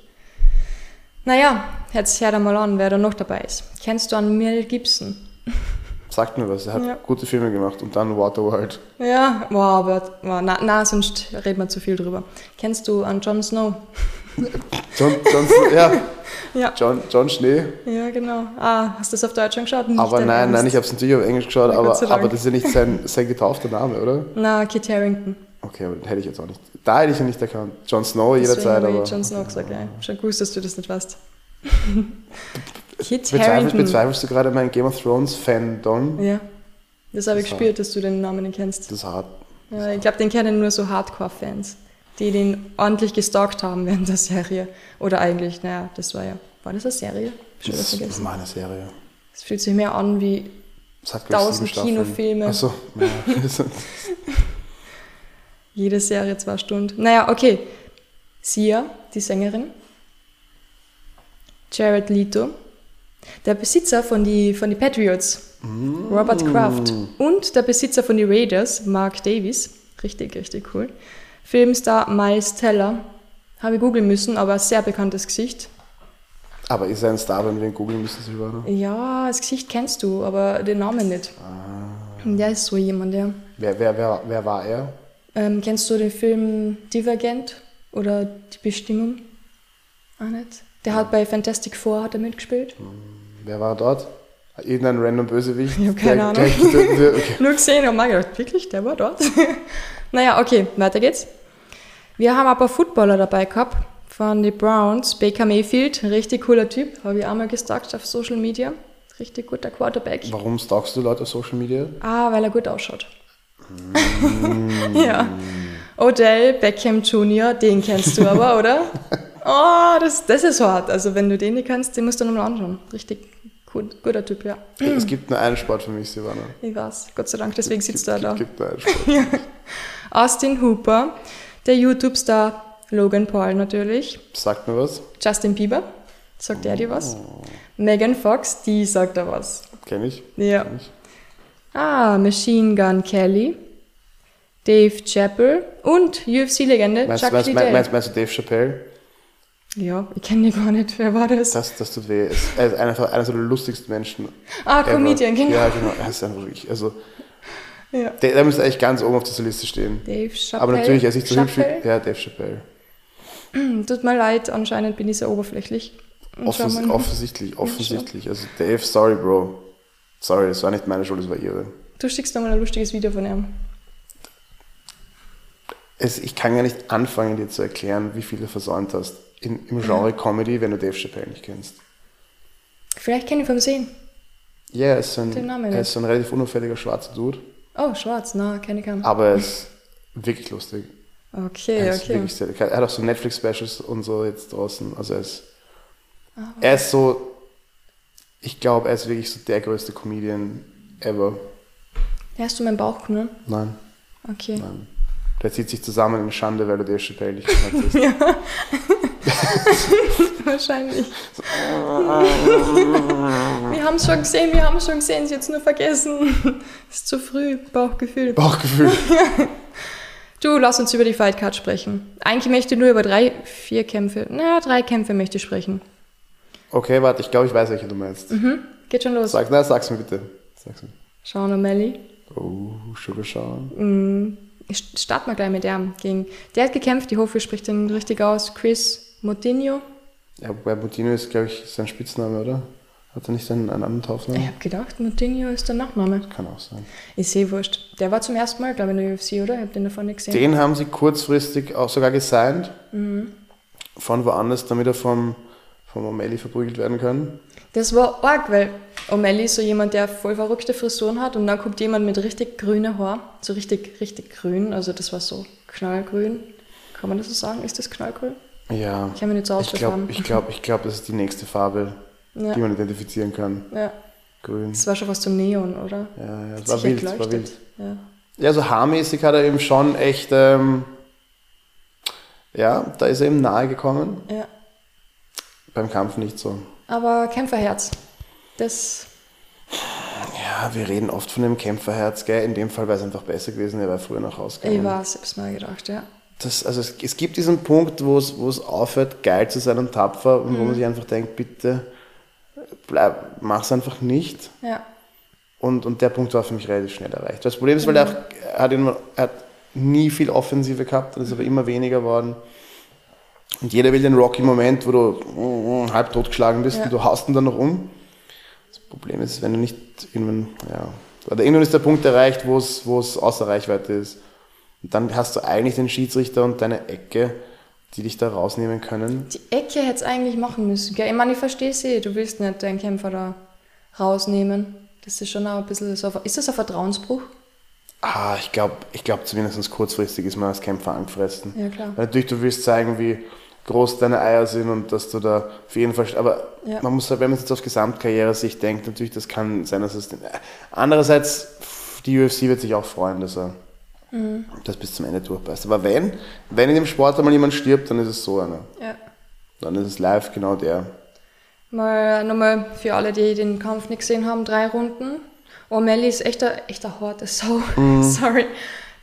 Naja, jetzt hör da mal an, wer da noch dabei ist. Kennst du an Mel Gibson? Sagt mir was, er hat Ja. gute Filme gemacht und dann Waterworld. Ja, wow, aber wow, na, na, sonst reden wir zu viel drüber. Kennst du an Jon Snow? John, John, ja, Ja. John, John Schnee. Ja, genau. Ah, hast du das auf Deutsch schon geschaut? Nicht Aber nein, Ernst? nein, ich habe es natürlich auf Englisch geschaut, Gott aber, aber das ist ja nicht sein, sein getaufter Name, oder? Na, Kit Harington. Okay, aber den hätte ich jetzt auch nicht. Da hätte ich ihn nicht erkannt. Jon Snow jederzeit, Deswegen habe aber. Jon Snow gesagt, ja. Schon gewusst, dass du das nicht weißt. Kit Harington. bezweifelst du gerade mein Game of Thrones Fandom? Ja. Das habe ich Das gespürt, dass du den Namen nicht kennst. Das ist hart. Ja, ich glaube, den kennen nur so Hardcore-Fans, die den ordentlich gestalkt haben während der Serie. Oder eigentlich, naja, das war ja. War das eine Serie? Schon Das ist vergessen. meine Serie. Es fühlt sich mehr an wie Tausend. Kinofilme. Achso, ja. Jede Serie zwei Stunden. Naja, okay. Sia, die Sängerin. Jared Leto. Der Besitzer von die, von die Patriots, Robert Kraft. Und der Besitzer von die Raiders, Mark Davis. Richtig, richtig cool. Filmstar Miles Teller. Habe ich googeln müssen, aber sehr bekanntes Gesicht. Aber ist er ein Star, wenn wir ihn googeln müssen, war? Ja, das Gesicht kennst du, aber den Namen nicht. Der ist so jemand, ja. Wer, wer, wer, wer war er? Ähm, kennst du den Film Divergent oder Die Bestimmung? Auch nicht. Der hat bei Fantastic Four hat er mitgespielt. Wer war dort? Irgendein random Bösewicht? Ich hab keine der, Ahnung. Der, der, okay. Nur gesehen und mal gedacht, wirklich, der war dort. naja, okay, weiter geht's. Wir haben paar Footballer dabei gehabt von den Browns. Baker Mayfield, richtig cooler Typ, habe ich auch mal gestalkt auf Social Media. Richtig guter Quarterback. Warum stalkst du Leute auf Social Media? Ah, weil er gut ausschaut. ja. Odell Beckham Jr., den kennst du aber, oder? Oh, das, das ist hart. Also, wenn du den nicht kennst, den musst du nochmal anschauen. Richtig gut, guter Typ, ja. Es gibt nur einen Sport für mich, Silvana. Ich weiß, Gott sei Dank, deswegen sitzt Es da. gibt nur einen Sport. Austin Hooper, der YouTube-Star Logan Paul natürlich, Sagt mir was. Justin Bieber, sagt er dir was? Megan Fox, die sagt da was. Kenn ich. Ja. Kenn ich. Ah, Machine Gun Kelly, Dave Chappell und UFC-Legende Chuck meinst, Liddell. meinst, meinst du Dave Chappelle? Ja, ich kenne den gar nicht. Wer war das? Das, das tut weh. Er ist einer, einer der lustigsten Menschen. ah, ever. Comedian, genau. Ja, genau. Er ist einfach wirklich, also, Ja. der, der müsste eigentlich ganz oben auf dieser Liste stehen. Dave Chappelle. Aber natürlich, er ist nicht so hübsch wie. Ja, Dave Chappelle. Tut mir leid, anscheinend bin ich sehr oberflächlich. Offens offensichtlich, offensichtlich. Also, Dave, sorry, Bro. Sorry, das war nicht meine Schuld, das war ihre. Du schickst noch mal ein lustiges Video von ihm. Es, ich kann gar nicht anfangen, dir zu erklären, wie viel du versäumt hast. In, Im Genre Comedy, wenn du Dave Chappelle nicht kennst. Vielleicht kenne ich vom Sehen. Ja, er ist ein, Namen er ist so ein relativ unauffälliger schwarzer Dude, Oh, schwarz, na, kenne ich keinen. aber er ist wirklich lustig. Okay, Er ist okay. wirklich sehr, er hat auch so Netflix-Specials und so jetzt draußen. Also er ist, Ah, er ist so, ich glaube, er ist wirklich so der größte Comedian ever. Hast du meinen Bauch genommen? Nein, Okay. nein. Der zieht sich zusammen in Schande, weil du Dave Chappelle nicht hast. Wahrscheinlich. wir haben es schon gesehen, wir haben es schon gesehen, sie jetzt nur vergessen. ist zu früh, Bauchgefühl. Bauchgefühl. Du, lass uns über die Fightcard sprechen. Eigentlich möchte ich nur über drei, vier Kämpfe, na, drei Kämpfe möchte ich sprechen. Okay, warte, ich glaube, ich weiß, welche du meinst. Mhm. Geht schon los. Sag, na, sag's mir bitte. Sag's mir. Sean O'Malley. Oh, Sugar Sean. Ich starte mal gleich mit dem. Gegen, der hat gekämpft, ich hoffe, ich spreche den richtig aus. Chris Moutinho. Ja, wobei Mutino ist, glaube ich, sein Spitzname, oder? Hat er nicht einen, einen anderen Ich Taufnamen? habe gedacht, Moutinho ist der Nachname. Kann auch sein. Ich sehe wurscht. Der war zum ersten Mal, glaube ich, in der UFC, oder? Ich habe den davon nicht gesehen. Den haben sie kurzfristig auch sogar gesigned. Von woanders, damit er vom, vom O'Malley verprügelt werden kann. Das war arg, weil O'Malley ist so jemand, der voll verrückte Frisuren hat und dann kommt jemand mit richtig grünem Haar, so richtig, richtig grün, also das war so knallgrün. Kann man das so sagen? Ist das knallgrün? Ja. Ich habe mich nicht so Ich glaube, ausgefahren. ich glaub, ich glaub, das ist die nächste Farbe, Ja. die man identifizieren kann. Ja, Grün. das war schon fast so Neon, oder? Ja, ja, Hat war wild, es war wild. Ja. Ja, so haarmäßig hat er eben schon echt, ähm, ja, da ist er ihm nahe gekommen. ja. Beim Kampf nicht so. Aber Kämpferherz, das, Ja, wir reden oft von dem Kämpferherz, gell? In dem Fall wäre es einfach besser gewesen, er wäre früher nach Hause ich ich hab's mir gedacht, ja. Das, also es, es gibt diesen Punkt, wo es, wo es aufhört, geil zu sein und tapfer und wo man sich einfach denkt, bitte bleib, mach's einfach nicht. Ja, Und, und der Punkt war für mich relativ schnell erreicht. Das Problem ist, weil er, auch, er, hat immer, er hat nie viel Offensive gehabt, das ist aber immer weniger geworden. Und jeder will den Rocky-Moment, wo du mm, halb totgeschlagen bist Ja. und du haust ihn dann noch um. Das Problem ist, wenn du nicht irgendwann, ja, oder irgendwann ist der Punkt erreicht, wo es, wo es außer Reichweite ist. Und dann hast du eigentlich den Schiedsrichter und deine Ecke, die dich da rausnehmen können. die Ecke hätte es eigentlich machen müssen. Gell? Ich meine, ich verstehe sie, du willst nicht deinen Kämpfer da rausnehmen. Das ist schon auch ein bisschen so. Ist das ein Vertrauensbruch? Ah, ich glaube, ich glaub, zumindest kurzfristig ist man als Kämpfer angefressen. Ja, klar. Weil natürlich, du willst zeigen, wie groß deine Eier sind und dass du da auf jeden Fall. Aber Ja. man muss, halt, wenn man jetzt auf Gesamtkarriere-Sicht denkt, natürlich, das kann sein, dass es. Andererseits, die UFC wird sich auch freuen, dass er das bis zum Ende durchbeißt. Aber wenn, wenn in dem Sport einmal jemand stirbt, dann ist es so einer. Ja. Dann ist es live genau der. Mal nochmal für alle, die den Kampf nicht gesehen haben, drei Runden. O'Malley ist echt eine, echt eine harte Sau. Sorry.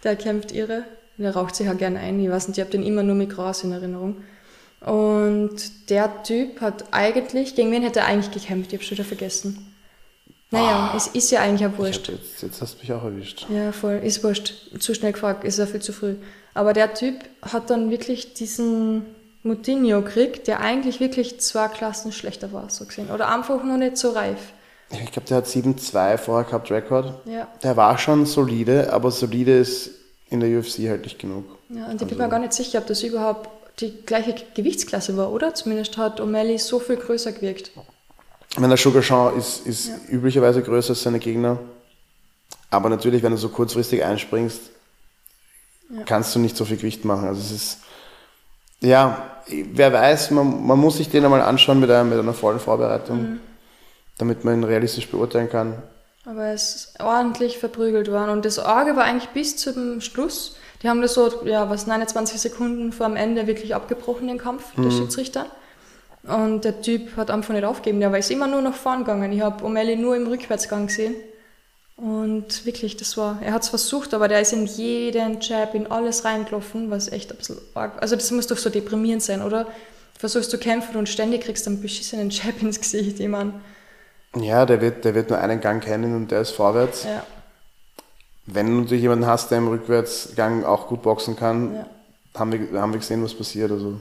Der kämpft irre. Der raucht sich ja gerne ein. Ich weiß nicht, ich habe den immer nur mit Gras in Erinnerung. Und der Typ hat eigentlich, gegen wen hätte er eigentlich gekämpft? Ich habe schon wieder vergessen. Naja, es ist ja eigentlich auch wurscht. jetzt, jetzt hast du mich auch erwischt. Ja, voll. Ist wurscht. Zu schnell gefragt, ist ja viel zu früh. Aber der Typ hat dann wirklich diesen Moutinho gekriegt, der eigentlich wirklich zwei Klassen schlechter war, so gesehen. Oder einfach noch nicht so reif. Ich glaube, der hat 7-2 vorher gehabt, Rekord. Ja. Der war schon solide, aber solide ist in der UFC halt nicht genug. Ja, und ich bin mir gar nicht sicher, ob das überhaupt die gleiche Gewichtsklasse war, oder? Zumindest hat O'Malley so viel größer gewirkt. Wenn der Sugar Sean ist, ist üblicherweise größer als seine Gegner. Aber natürlich, wenn du so kurzfristig einspringst, kannst du nicht so viel Gewicht machen. Also es ist, ja, wer weiß, man, man muss sich den einmal anschauen mit einer, mit einer vollen Vorbereitung, damit man ihn realistisch beurteilen kann. Aber es ist ordentlich verprügelt worden. Und das Orge war eigentlich bis zum Schluss. Die haben das so, ja, was, 29 Sekunden vor dem Ende wirklich abgebrochen, den Kampf, der Schiedsrichter. Und der Typ hat einfach nicht aufgegeben. Der war ist immer nur nach vorn gegangen. Ich habe O'Malley nur im Rückwärtsgang gesehen. Und wirklich, das war, er hat es versucht, aber der ist in jeden Jab, in alles reingelaufen, was echt ein bisschen arg, also das muss doch so deprimierend sein, oder? Du versuchst zu kämpfen und ständig kriegst einen beschissenen Jab ins Gesicht, ich mein, Ja, der wird, der wird nur einen Gang kennen und der ist vorwärts. ja, Wenn du natürlich jemanden hast, der im Rückwärtsgang auch gut boxen kann, ja. haben, wir, haben wir gesehen, was passiert. Also.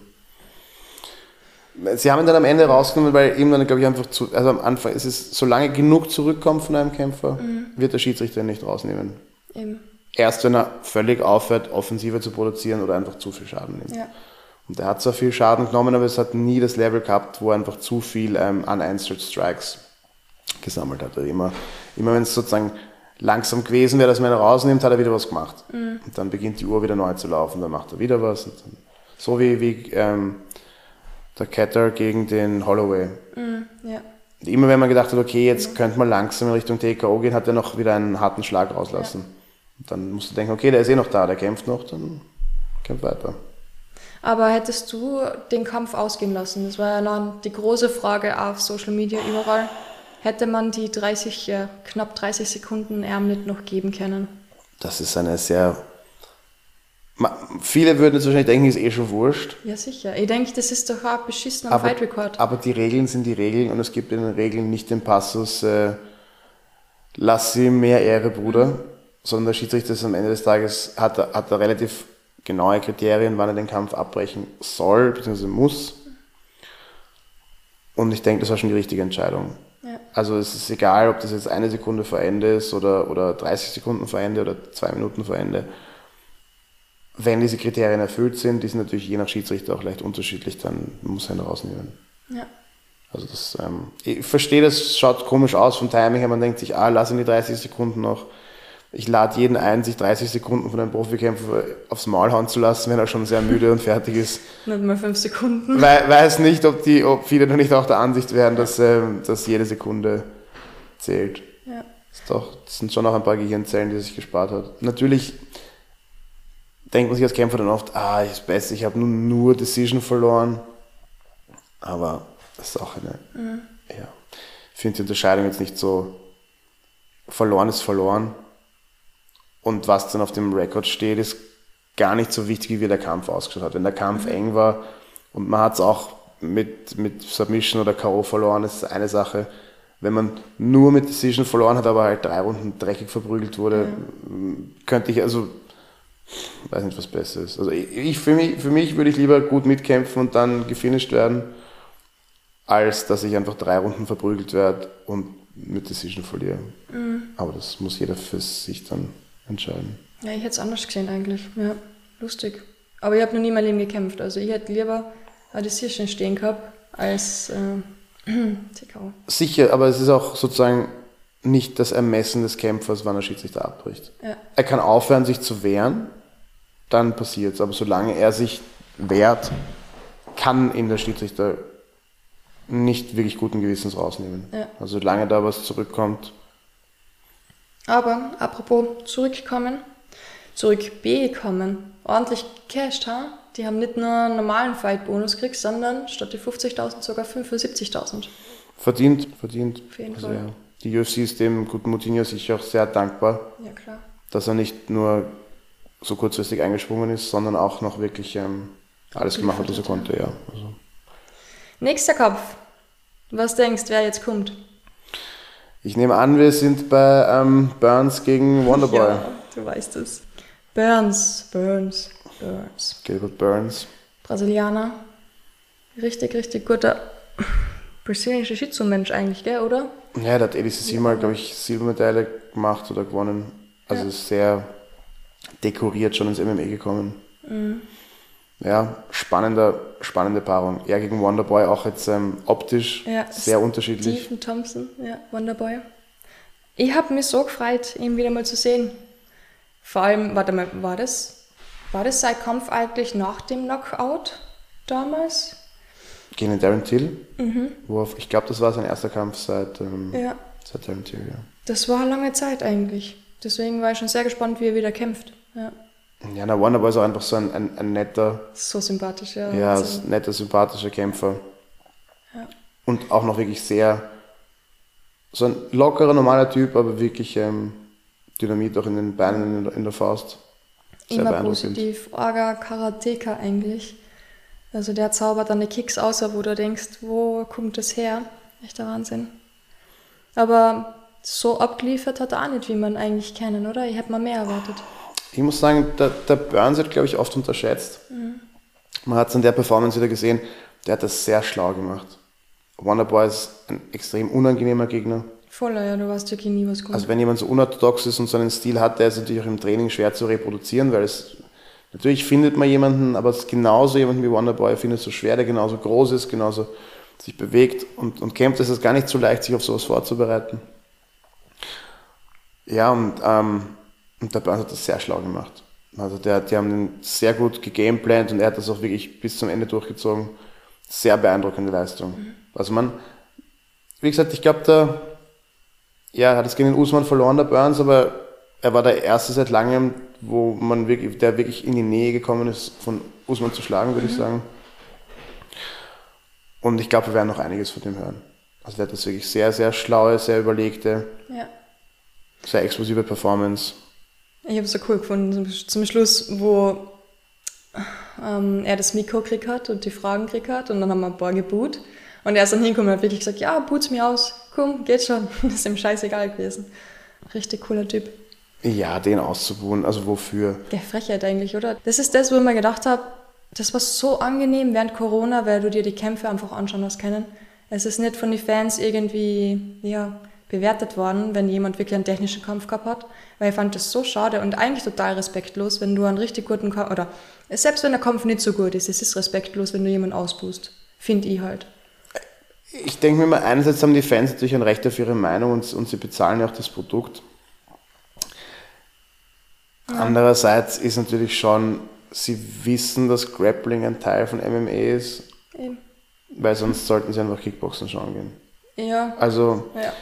Sie haben ihn dann am Ende rausgenommen, weil ihm dann, glaube ich, einfach zu, also am Anfang ist es, solange genug zurückkommt von einem Kämpfer, wird der Schiedsrichter ihn nicht rausnehmen. Eben, Erst wenn er völlig aufhört, Offensive zu produzieren oder einfach zu viel Schaden nimmt. ja. Und er hat zwar viel Schaden genommen, aber es hat nie das Level gehabt, wo er einfach zu viel ähm, unanswered Strikes gesammelt hat. Also immer, immer wenn es sozusagen langsam gewesen wäre, dass man ihn rausnimmt, hat er wieder was gemacht. Und dann beginnt die Uhr wieder neu zu laufen, dann macht er wieder was. Und dann, so wie, wie ähm, der Ketter gegen den Holloway. Ja, Und immer wenn man gedacht hat, okay, jetzt könnte man langsam in Richtung TKO gehen, hat er noch wieder einen harten Schlag rauslassen. Und dann musst du denken, okay, der ist eh noch da, der kämpft noch, dann kämpft weiter. Aber hättest du den Kampf ausgehen lassen? Das war ja dann die große Frage auf Social Media überall. Hätte man die 30, äh, knapp 30 Sekunden Ärm nicht noch geben können? Das ist eine sehr. Viele würden jetzt wahrscheinlich denken, ist eh schon wurscht. Ja, sicher. Ich denke, das ist doch auch beschissen am Fight Record. aber die Regeln sind die Regeln und es gibt in den Regeln nicht den Passus, äh, lass sie mehr Ehre, Bruder, sondern der Schiedsrichter ist am Ende des Tages, hat, hat er relativ genaue Kriterien, wann er den Kampf abbrechen soll, bzw. muss. Und ich denke, das war schon die richtige Entscheidung. Ja. Also es ist egal, ob das jetzt eine Sekunde vor Ende ist oder, oder 30 Sekunden vor Ende oder zwei Minuten vor Ende. Wenn diese Kriterien erfüllt sind, die sind natürlich je nach Schiedsrichter auch leicht unterschiedlich, dann muss er ihn rausnehmen. Ja. Also das, ähm, ich verstehe, das schaut komisch aus vom Timing her. Man denkt sich, ah, lass ihn die 30 Sekunden noch. Ich lade jeden ein, sich 30 Sekunden von einem Profikämpfer aufs Maul hauen zu lassen, wenn er schon sehr müde und fertig ist. Nicht mal fünf Sekunden. Wei- weiß nicht, ob, die, ob viele noch nicht auch der Ansicht wären, dass, ähm, dass jede Sekunde zählt. Ja. Ist doch, das sind schon auch ein paar Gehirnzellen, die er sich gespart hat. Natürlich denkt man sich als Kämpfer dann oft, ah, ist besser, ich habe nur, nur Decision verloren. Aber das ist auch eine, ja, ich finde die Unterscheidung jetzt nicht so, verloren ist verloren. Und was dann auf dem Rekord steht, ist gar nicht so wichtig, wie der Kampf ausgeschaut hat. Wenn der Kampf eng war und man hat es auch mit, mit Submission oder K.O. verloren, ist eine Sache. Wenn man nur mit Decision verloren hat, aber halt drei Runden dreckig verprügelt wurde, könnte ich also, weiß nicht, was besser ist. Also ich, für, mich, für mich würde ich lieber gut mitkämpfen und dann gefinisht werden, als dass ich einfach drei Runden verprügelt werde und mit Decision verliere. Aber das muss jeder für sich dann entscheiden. Ja, ich hätte es anders gesehen eigentlich. Ja, lustig. Aber ich habe noch nie in meinem Leben gekämpft. Also ich hätte lieber eine Decision stehen gehabt als äh, TKO. Sicher, aber es ist auch sozusagen nicht das Ermessen des Kämpfers, wann der Schiedsrichter abbricht. Ja. Er kann aufhören, sich zu wehren, dann passiert es. Aber solange er sich wehrt, kann ihn der Schiedsrichter nicht wirklich guten Gewissens rausnehmen. Ja. Also solange da was zurückkommt, Aber apropos zurückkommen, zurück B kommen. Ordentlich cashed, ha? Die haben nicht nur einen normalen Fight-Bonus gekriegt, sondern statt die 50.000 sogar 75.000. Verdient, verdient. Auf jeden also, Fall. ja. Die UFC ist dem guten Moutinho sicher auch sehr dankbar, Ja, klar. dass er nicht nur so kurzfristig eingesprungen ist, sondern auch noch wirklich ähm, alles gemacht hat, was er konnte. Ja. Also, Nächster Kampf. Was denkst, wer jetzt kommt? ich nehme an, wir sind bei ähm, Burns gegen Wonderboy. Ja, du weißt es. Burns, Burns, Burns. Gilbert Burns. Brasilianer. Richtig, richtig guter brasilianischer Jiu-Jitsu-Mensch eigentlich, gell, oder? Ja, der hat ADCC mal, glaube ich, Silbermedaille gemacht oder gewonnen. Also Ja. sehr dekoriert schon ins MMA gekommen. Mhm. Ja, spannender, spannende Paarung. Er gegen Wonderboy auch jetzt ähm, optisch Ja, sehr unterschiedlich. Stephen Thompson, ja, Wonderboy. Ich habe mich so gefreut, ihn wieder mal zu sehen. Vor allem, warte mal, war das, war das sein Kampf eigentlich nach dem Knockout damals? Gegen den Darren Till. Wo er, ich glaube, das war sein erster Kampf seit, ähm, Mhm. Ja, seit Darren Till, ja. das war lange Zeit eigentlich. Deswegen war ich schon sehr gespannt, wie er wieder kämpft. Ja, Ja, der Wonderboy ist auch einfach so ein, ein, ein netter, so sympathisch, ja. ja, Wahnsinn. netter, sympathischer Kämpfer. Ja. Und auch noch wirklich sehr, so ein lockerer, normaler Typ, aber wirklich ähm, Dynamit auch in den Beinen, in der, in der Faust. Sehr Immer positiv. Orga Karateka eigentlich. Also der zaubert dann die Kicks außer, wo du denkst, wo kommt das her? Echter Wahnsinn. Aber so abgeliefert hat er auch nicht, wie man eigentlich kennen, oder? Ich hätte mal mehr erwartet. Ich muss sagen, der, der Burns hat, glaube ich, oft unterschätzt. Man hat es in der Performance wieder gesehen, der hat das sehr schlau gemacht. Wonderboy ist ein extrem unangenehmer Gegner. Voller, ja, du weißt wirklich nie, was kommt. Also wenn jemand so unorthodox ist und so einen Stil hat, der ist natürlich auch im Training schwer zu reproduzieren, weil es natürlich findet man jemanden, aber es genauso jemanden wie Wonderboy findest du schwer, der genauso groß ist, genauso sich bewegt und, und kämpft, ist es gar nicht so leicht, sich auf sowas vorzubereiten. Ja, und, ähm, und der Burns hat das sehr schlau gemacht. Also der, die haben ihn sehr gut gegameplant und er hat das auch wirklich bis zum Ende durchgezogen. Sehr beeindruckende Leistung. Also man, wie gesagt, ich glaube, der, ja, hat es gegen den Usman verloren, der Burns, aber er war der Erste seit langem, wo man wirklich, der wirklich in die Nähe gekommen ist, von Usman zu schlagen, würde ich sagen. Und ich glaube, wir werden noch einiges von dem hören. Also der hat das wirklich sehr, sehr schlaue, sehr überlegte, ja. sehr explosive Performance. Ich habe es so cool gefunden zum, zum Schluss, wo ähm, er das Mikro gekriegt hat und die Fragen gekriegt hat und dann haben wir ein paar geboot. Und er ist dann hingekommen und hat wirklich gesagt, ja, boot's mir aus, komm, geht schon. Das ist ihm scheißegal gewesen. Richtig cooler Typ. Ja, den auszubuhen, also wofür? Der Frechheit eigentlich, oder? Das ist das, wo ich mir gedacht habe, das war so angenehm während Corona, weil du dir die Kämpfe einfach anschauen hast können. Es ist nicht von den Fans irgendwie ja, bewertet worden, wenn jemand wirklich einen technischen Kampf gehabt hat, weil ich fand das so schade und eigentlich total respektlos, wenn du einen richtig guten Kampf, oder selbst wenn der Kampf nicht so gut ist, es ist respektlos, wenn du jemanden ausbußt. Finde ich halt. Ich denke mir mal, einerseits haben die Fans natürlich ein Recht auf ihre Meinung und, und sie bezahlen ja auch das Produkt. Andererseits ist natürlich schon, sie wissen, dass Grappling ein Teil von MMA ist, Eben. weil sonst sollten sie einfach Kickboxen schauen gehen. Ja, Also ja.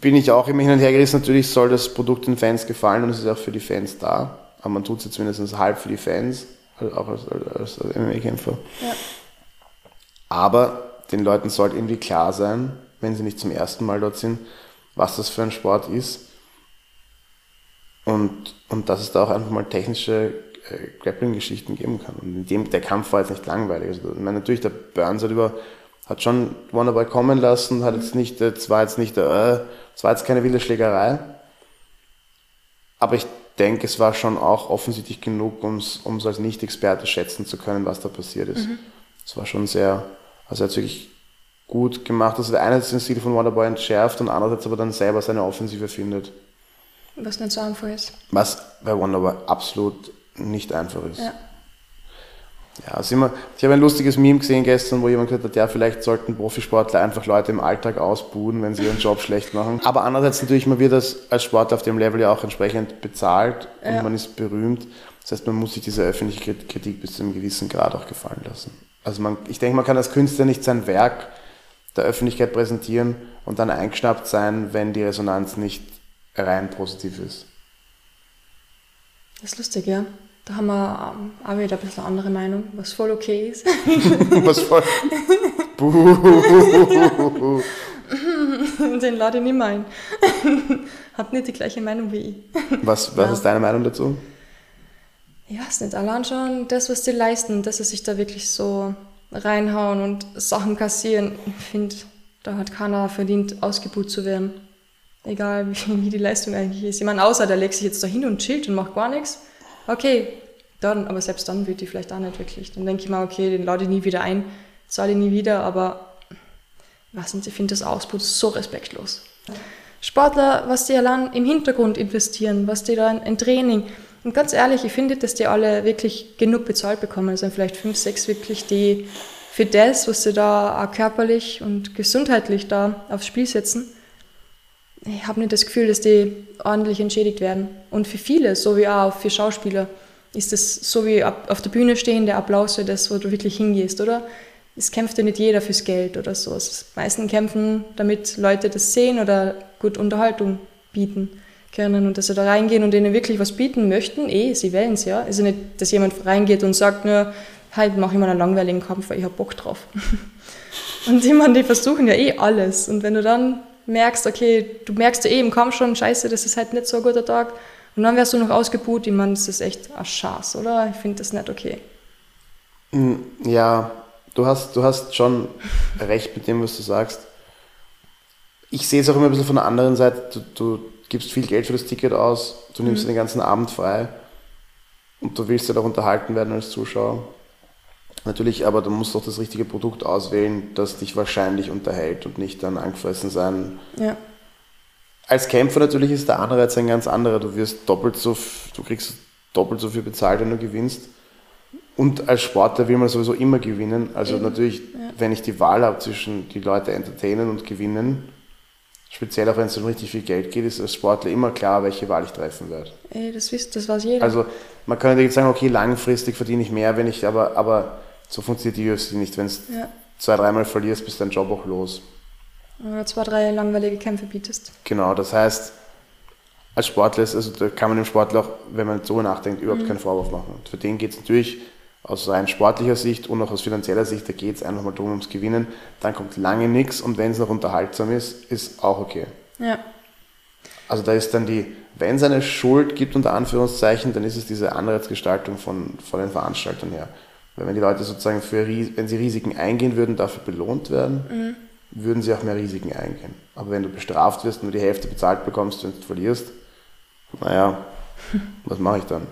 bin ich auch immer hin und her gerissen. Natürlich soll das Produkt den Fans gefallen und es ist auch für die Fans da. Aber man tut es jetzt mindestens halb für die Fans, also auch als, als, als MMA-Kämpfer. ja. Aber den Leuten sollte irgendwie klar sein, wenn sie nicht zum ersten Mal dort sind, was das für ein Sport ist. Und, und dass es da auch einfach mal technische äh, Grappling-Geschichten geben kann. Und in dem, der Kampf war jetzt nicht langweilig. Also, ich meine, natürlich, der Burns hat über, hat schon Wonderboy kommen lassen, hat jetzt nicht, es war jetzt nicht, äh, es war jetzt keine wilde Schlägerei. Aber ich denke, es war schon auch offensichtlich genug, um es als Nicht-Experte schätzen zu können, was da passiert ist. Es war schon sehr, also er hat wirklich gut gemacht. Also der einerseits den Stil von Wonderboy entschärft und andererseits aber dann selber seine Offensive findet. Was nicht so einfach ist. Was bei Wonderboy absolut nicht einfach ist. Ja. Ja, also immer, ich habe ein lustiges Meme gesehen gestern, wo jemand gesagt hat, ja, vielleicht sollten Profisportler einfach Leute im Alltag ausbuhen, wenn sie ihren Job schlecht machen. Aber andererseits natürlich, man wird das als Sportler auf dem Level ja auch entsprechend bezahlt und Ja. man ist berühmt. Das heißt, man muss sich diese öffentliche Krit- Kritik bis zu einem gewissen Grad auch gefallen lassen. Also man, ich denke, man kann als Künstler nicht sein Werk der Öffentlichkeit präsentieren und dann eingeschnappt sein, wenn die Resonanz nicht rein positiv ist. Das ist lustig, ja. Da haben wir ähm, auch wieder ein bisschen andere Meinung, was voll okay ist. Was voll. Buh. Den lade ich nicht mehr ein. Hat nicht die gleiche Meinung wie ich. Was, was Ja. ist deine Meinung dazu? Ich weiß nicht, allein schon das, was die leisten, dass sie sich da wirklich so reinhauen und Sachen kassieren. Ich finde, da hat keiner verdient, ausgebucht zu werden. Egal, wie, die Leistung eigentlich ist. Meine, außer der legt sich jetzt da hin und chillt und macht gar nichts. Okay, dann, aber selbst dann wird die vielleicht auch nicht wirklich. Dann denke ich mal, okay, den lade ich nie wieder ein, zahle ich nie wieder, aber nicht, ich finde das Ausbot so respektlos. Sportler, was die allein im Hintergrund investieren, was die da in, in Training. Und ganz ehrlich, ich finde, dass die alle wirklich genug bezahlt bekommen. Also vielleicht fünf, sechs wirklich, die für das, was sie da auch körperlich und gesundheitlich da aufs Spiel setzen, ich habe nicht das Gefühl, dass die ordentlich entschädigt werden. Und für viele, so wie auch für Schauspieler, ist das so wie auf der Bühne stehen, der Applaus für das, wo du wirklich hingehst, oder? Es kämpft ja nicht jeder fürs Geld oder so. Es- Die meisten kämpfen, damit Leute das sehen oder gut Unterhaltung bieten können und dass sie da reingehen und denen wirklich was bieten möchten. Eh, sie wählen es ja. Also nicht, dass jemand reingeht und sagt, nur, halt mache ich mal einen langweiligen Kampf, weil ich habe Bock drauf. Und ich meine, die versuchen ja eh alles. Und wenn du dann merkst, okay, du merkst ja eh im Kampf schon, scheiße, das ist halt nicht so ein guter Tag. Und dann wirst du noch ausgebuht, ich meine, das ist echt ein Schatz, oder? Ich finde das nicht okay. Ja, du hast, du hast schon recht mit dem, was du sagst. Ich sehe es auch immer ein bisschen von der anderen Seite. Du, du gibst viel Geld für das Ticket aus, du nimmst dir den ganzen Abend frei und du willst ja auch unterhalten werden als Zuschauer. Natürlich, aber du musst auch das richtige Produkt auswählen, das dich wahrscheinlich unterhält und nicht dann angefressen sein. Ja. Als Kämpfer natürlich ist der Anreiz ein ganz anderer. Du wirst doppelt so, du kriegst doppelt so viel bezahlt, wenn du gewinnst. Und als Sportler will man sowieso immer gewinnen. Also Eben, natürlich, ja. wenn ich die Wahl habe zwischen die Leute entertainen und gewinnen, speziell auch wenn es um richtig viel Geld geht, ist als Sportler immer klar, welche Wahl ich treffen werde. Ey, das wisst, das weiß jeder. Also man kann natürlich sagen, okay, langfristig verdiene ich mehr, wenn ich, aber, aber so funktioniert die UFC nicht. Wenn du ja. zwei, dreimal verlierst, bist dein Job auch los. Oder zwei, drei langweilige Kämpfe bietest. Genau, das heißt, als Sportler ist, also da kann man dem Sportler auch, wenn man so nachdenkt, überhaupt keinen Vorwurf machen. Und für den geht es natürlich aus rein sportlicher Sicht und auch aus finanzieller Sicht, da geht es einfach mal darum, ums Gewinnen. Dann kommt lange nichts und wenn es noch unterhaltsam ist, ist auch okay. Ja. Also da ist dann die, wenn es eine Schuld gibt, unter Anführungszeichen, dann ist es diese Anreizgestaltung von, von den Veranstaltern her. Weil wenn die Leute sozusagen für, wenn sie Risiken eingehen würden, dafür belohnt werden, würden sie auch mehr Risiken eingehen. Aber wenn du bestraft wirst und nur die Hälfte bezahlt bekommst, wenn du verlierst, naja, was mache ich dann?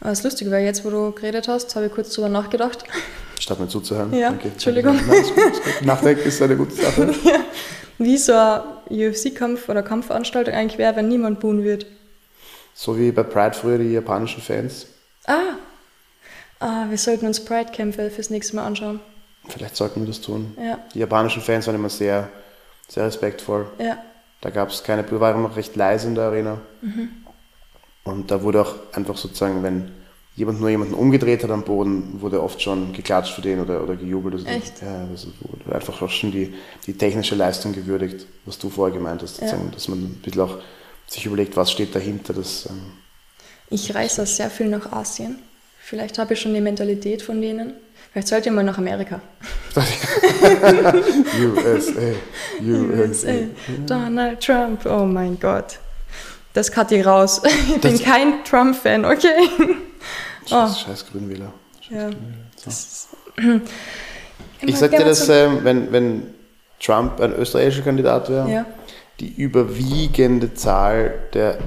Aber das ist lustig, weil jetzt, wo du geredet hast, habe ich kurz drüber nachgedacht. Statt mir zuzuhören. Ja, Entschuldigung. Ist gut. Nachdenken ist eine gute Sache. Wie so ein UFC-Kampf oder Kampfveranstaltung eigentlich wäre, wenn niemand buhen wird. So wie bei Pride früher die japanischen Fans. Ah. Ah, wir sollten uns Pride-Kämpfe fürs nächste Mal anschauen. Vielleicht sollten wir das tun. Ja, Die japanischen Fans waren immer sehr, sehr respektvoll. ja, Da gab es keine, wir waren noch recht leise in der Arena. Und da wurde auch einfach sozusagen, wenn jemand nur jemanden umgedreht hat am Boden, wurde oft schon geklatscht für den oder, oder gejubelt. Also Echt? Ja, das wurde einfach auch schon die, die technische Leistung gewürdigt, was du vorher gemeint hast, Ja. dass man ein bisschen auch sich überlegt, was steht dahinter. Das, ähm, Ich reise auch sehr viel nach Asien. Vielleicht habe ich schon die Mentalität von denen. Vielleicht sollte ich mal nach Amerika. USA, USA. Donald Trump, oh mein Gott. Das cut ich raus. Ich bin Das- kein Trump-Fan, okay? Oh. Scheiß, scheiß Grünwähler. Ja. So. Ich sag dir, dass ähm, wenn, wenn Trump ein österreichischer Kandidat wäre, Ja. die überwiegende Zahl der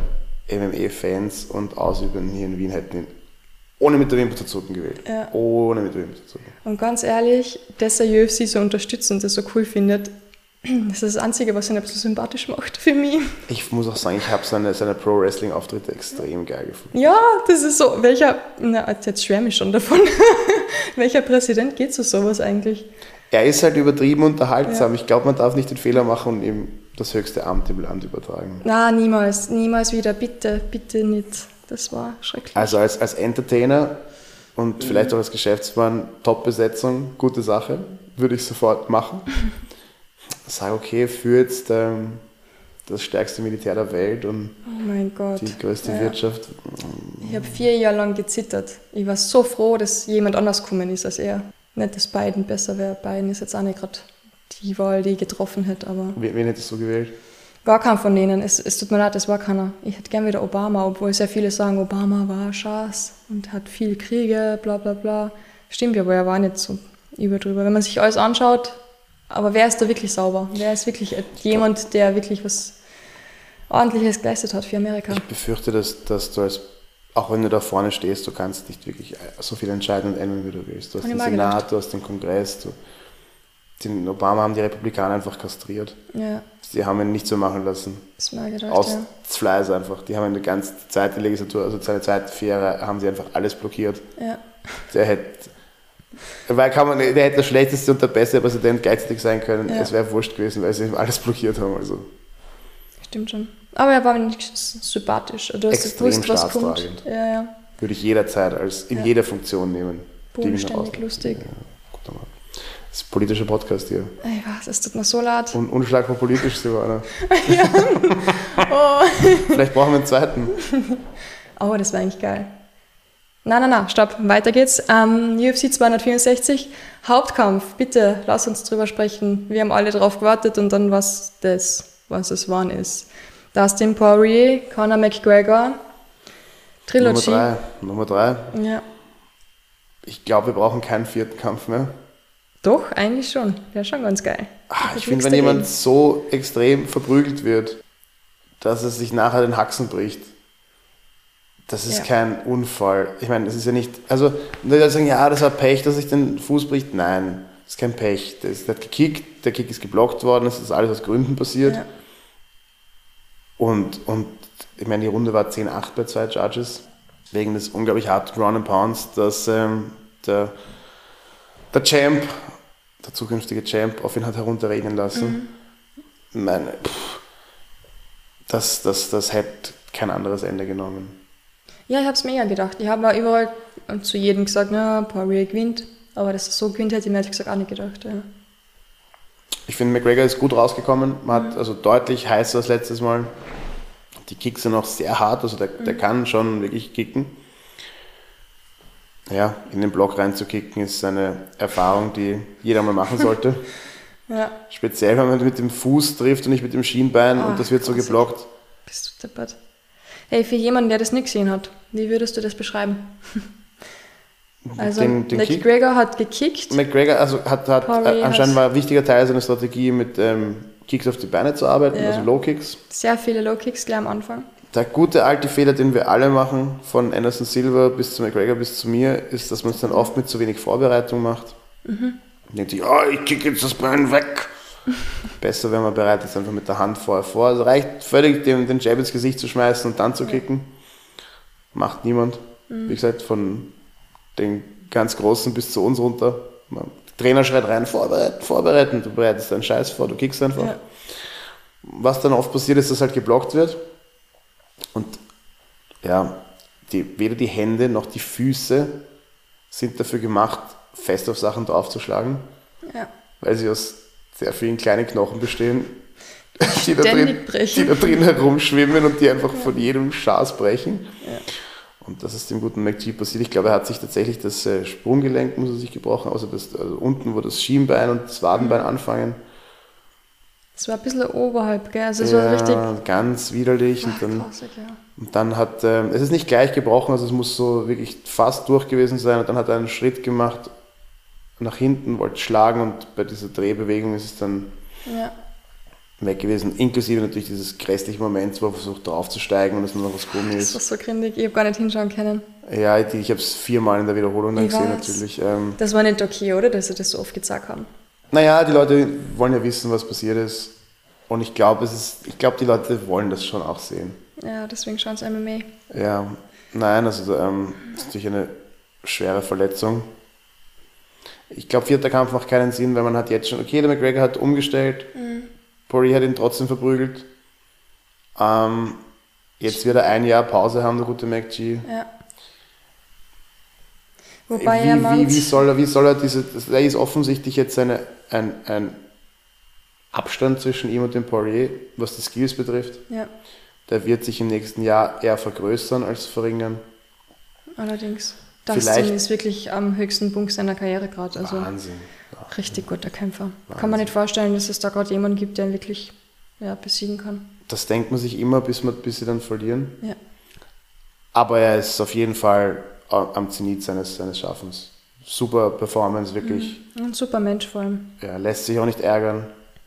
MMA-Fans und Ausübenden hier in Wien hätten ihn ohne mit der Wimper zu zucken gewählt. Ja. Ohne mit der Wimper zu zucken. Und ganz ehrlich, dass er UFC so unterstützt und das so cool findet, das ist das Einzige, was ihn ein bisschen sympathisch macht für mich. Ich muss auch sagen, ich habe seine, seine Pro-Wrestling-Auftritte extrem geil gefunden. Ja, das ist so, welcher, na, jetzt schwärme ich schon davon, welcher Präsident geht zu sowas eigentlich? Er ist halt übertrieben unterhaltsam. Ich glaube, man darf nicht den Fehler machen und ihm das höchste Amt im Land übertragen. Na, niemals, niemals wieder, bitte, bitte nicht. Das war schrecklich. Also als, als Entertainer und vielleicht auch als Geschäftsmann, Top-Besetzung, gute Sache, würde ich sofort machen. Sag, okay, für jetzt ähm, das stärkste Militär der Welt und Oh die größte Ja. Wirtschaft. Ich habe vier Jahre lang gezittert. Ich war so froh, dass jemand anders gekommen ist als er. Nicht, dass Biden besser wäre. Biden ist jetzt auch nicht gerade die Wahl, die ich getroffen hätte, aber Wen, wen hättest du gewählt? Gar kein von denen. Es, es tut mir leid, es war keiner. Ich hätte gern wieder Obama, obwohl sehr viele sagen, Obama war Schaß und hat viel Kriege, bla bla bla. Stimmt ja, aber er war nicht so über drüber. Wenn man sich alles anschaut, aber wer ist da wirklich sauber? Wer ist wirklich jemand, der wirklich was Ordentliches geleistet hat für Amerika? Ich befürchte, dass, dass du als, auch wenn du da vorne stehst, du kannst nicht wirklich so viel entscheiden und ändern, wie du willst. Du hast den Senat, gedacht. du hast den Kongress, du, den Obama haben die Republikaner einfach kastriert. Ja, Die haben ihn nicht so machen lassen. das mir gedacht, Aus ja. Fleiß einfach. Die haben ihn die ganze zweite Legislatur, also seine zweite vier Jahre, haben sie einfach alles blockiert. ja. Der hätte, weil kann man, der hätte der schlechteste und der beste Präsident gleichzeitig sein können. Ja. Es wäre wurscht gewesen, weil sie ihm alles blockiert haben. Also Stimmt schon. Aber er war nicht sympathisch. Du hast Extrem gewusst, was kommt. Ja, ja. würde ich jederzeit als in jeder Funktion nehmen. Bodenständig, lustig. Ja. Das ist ein politischer Podcast hier. Ich weiß, es tut mir so leid. Und unschlagbar politisch, Silvana. Oh. Vielleicht brauchen wir einen zweiten. Aber das war eigentlich geil. Nein, nein, nein, stopp. Weiter geht's. Ähm, UFC 264, Hauptkampf. Bitte, lass uns drüber sprechen. Wir haben alle drauf gewartet und dann was das, was es wann ist. Dustin Poirier, Conor McGregor, Nummer Trilogy. drei. Nummer drei. Ja. Ich glaube, wir brauchen keinen vierten Kampf mehr. Doch, eigentlich schon. Wäre schon ganz geil. Ah, Hat ich finde, wenn jemand dagegen. so extrem verprügelt wird, dass es sich nachher den Haxen bricht, das ist Ja. kein Unfall. Ich meine, das ist ja nicht. Also, Leute sagen, ja, das war Pech, dass sich den Fuß bricht. Nein, das ist kein Pech. Das ist, der hat gekickt, der Kick ist geblockt worden, das ist alles aus Gründen passiert. Ja. Und, und ich meine, die Runde war 10-8 bei zwei Judges, wegen des unglaublich harten Ground and Pounds, dass ähm, der, der Champ, der zukünftige Champ, auf ihn hat herunterregnen lassen. Ich Meine, pff, das, das, das hätte kein anderes Ende genommen. Ja, ich habe es mir eher gedacht. Ich habe auch überall zu jedem gesagt, na, Poirier gewinnt. Aber dass er so gewinnt, hätte ich mir ehrlich gesagt auch nicht gedacht. Ja. Ich finde, McGregor ist gut rausgekommen. Man hat also deutlich heißer als letztes Mal. Die Kicks sind auch sehr hart, also der, der kann schon wirklich kicken. Ja, in den Block reinzukicken ist eine Erfahrung, die jeder mal machen sollte. ja. Speziell, wenn man mit dem Fuß trifft und nicht mit dem Schienbein Ah, und das wird so geblockt. Bist du deppert. Hey, für jemanden, der das nicht gesehen hat, wie würdest du das beschreiben? Also, Den- den Kick? McGregor hat gekickt. McGregor also hat, hat äh, anscheinend war ein wichtiger Teil seiner Strategie, mit ähm, Kicks auf die Beine zu arbeiten, Ja. also Low Kicks. Sehr viele Low Kicks gleich am Anfang. Der gute alte Fehler, den wir alle machen, von Anderson Silva bis zu McGregor bis zu mir, ist, dass man es dann oft mit zu wenig Vorbereitung macht. Mhm. Man denkt sich, oh, ich kicke jetzt das Bein weg. Besser, wenn man bereit ist, einfach mit der Hand vorher vor. Also reicht völlig, den, den Jab ins Gesicht zu schmeißen und dann zu kicken. Macht niemand. Mhm. Wie gesagt, von den ganz Großen bis zu uns runter. Man, der Trainer schreit rein, vorbereiten, vorbereiten. Du bereitest deinen Scheiß vor, du kickst einfach. Ja. Was dann oft passiert ist, dass halt geblockt wird. Und ja, die, weder die Hände noch die Füße sind dafür gemacht, fest auf Sachen draufzuschlagen, Ja. weil sie aus sehr vielen kleinen Knochen bestehen, die da, drin, die da drin herumschwimmen und die einfach von jedem Schaß brechen. Ja. Und das ist dem guten McGee passiert. Ich glaube, er hat sich tatsächlich das äh, Sprunggelenk muss er sich gebrochen, also, das, also unten, wo das Schienbein und das Wadenbein anfangen. Es war ein bisschen oberhalb, gell? Also es war richtig. ganz widerlich. Ach, und dann, grausig, ja. und dann hat, ähm, es ist nicht gleich gebrochen, also es muss so wirklich fast durch gewesen sein. Und dann hat er einen Schritt gemacht nach hinten, wollte schlagen und bei dieser Drehbewegung ist es dann ja. weg gewesen. Inklusive natürlich dieses grässliche Moment, wo er versucht draufzusteigen und es nur noch das Gummi Das ist. war so grindig. Ich habe gar nicht hinschauen können. Ja, die, ich habe es viermal in der Wiederholung dann Ich gesehen weiß. natürlich. Ähm, Das war nicht okay, oder? Dass sie das so oft gezeigt haben. Naja, die Leute wollen ja wissen, was passiert ist. Und ich glaube, es ist, ich glaube, die Leute wollen das schon auch sehen. Ja, deswegen schauen sie MMA. Ja, nein, also ähm, das ist natürlich eine schwere Verletzung. Ich glaube, vierter Kampf macht keinen Sinn, weil man hat jetzt schon, okay, der McGregor hat umgestellt, Poirier hat ihn trotzdem verprügelt. Ähm, jetzt wird er ein Jahr Pause haben, der gute McG. Ja. Wobei er Wie, meint, wie, wie soll er, wie soll er diese, er ist offensichtlich jetzt eine, ein, ein Abstand zwischen ihm und dem Poirier, was die Skills betrifft. Ja, Der wird sich im nächsten Jahr eher vergrößern als verringern. allerdings. Dustin ist wirklich am höchsten Punkt seiner Karriere gerade. Also Wahnsinn. Ja. richtig guter Kämpfer. Kann Wahnsinn. man nicht vorstellen, dass es da gerade jemanden gibt, der ihn wirklich ja, besiegen kann. Das denkt man sich immer, bis, man, bis sie dann verlieren. Ja. Aber er ist auf jeden Fall am Zenit seines, seines Schaffens. Super Performance, wirklich. Ein super Mensch vor allem. Er lässt sich auch nicht ärgern.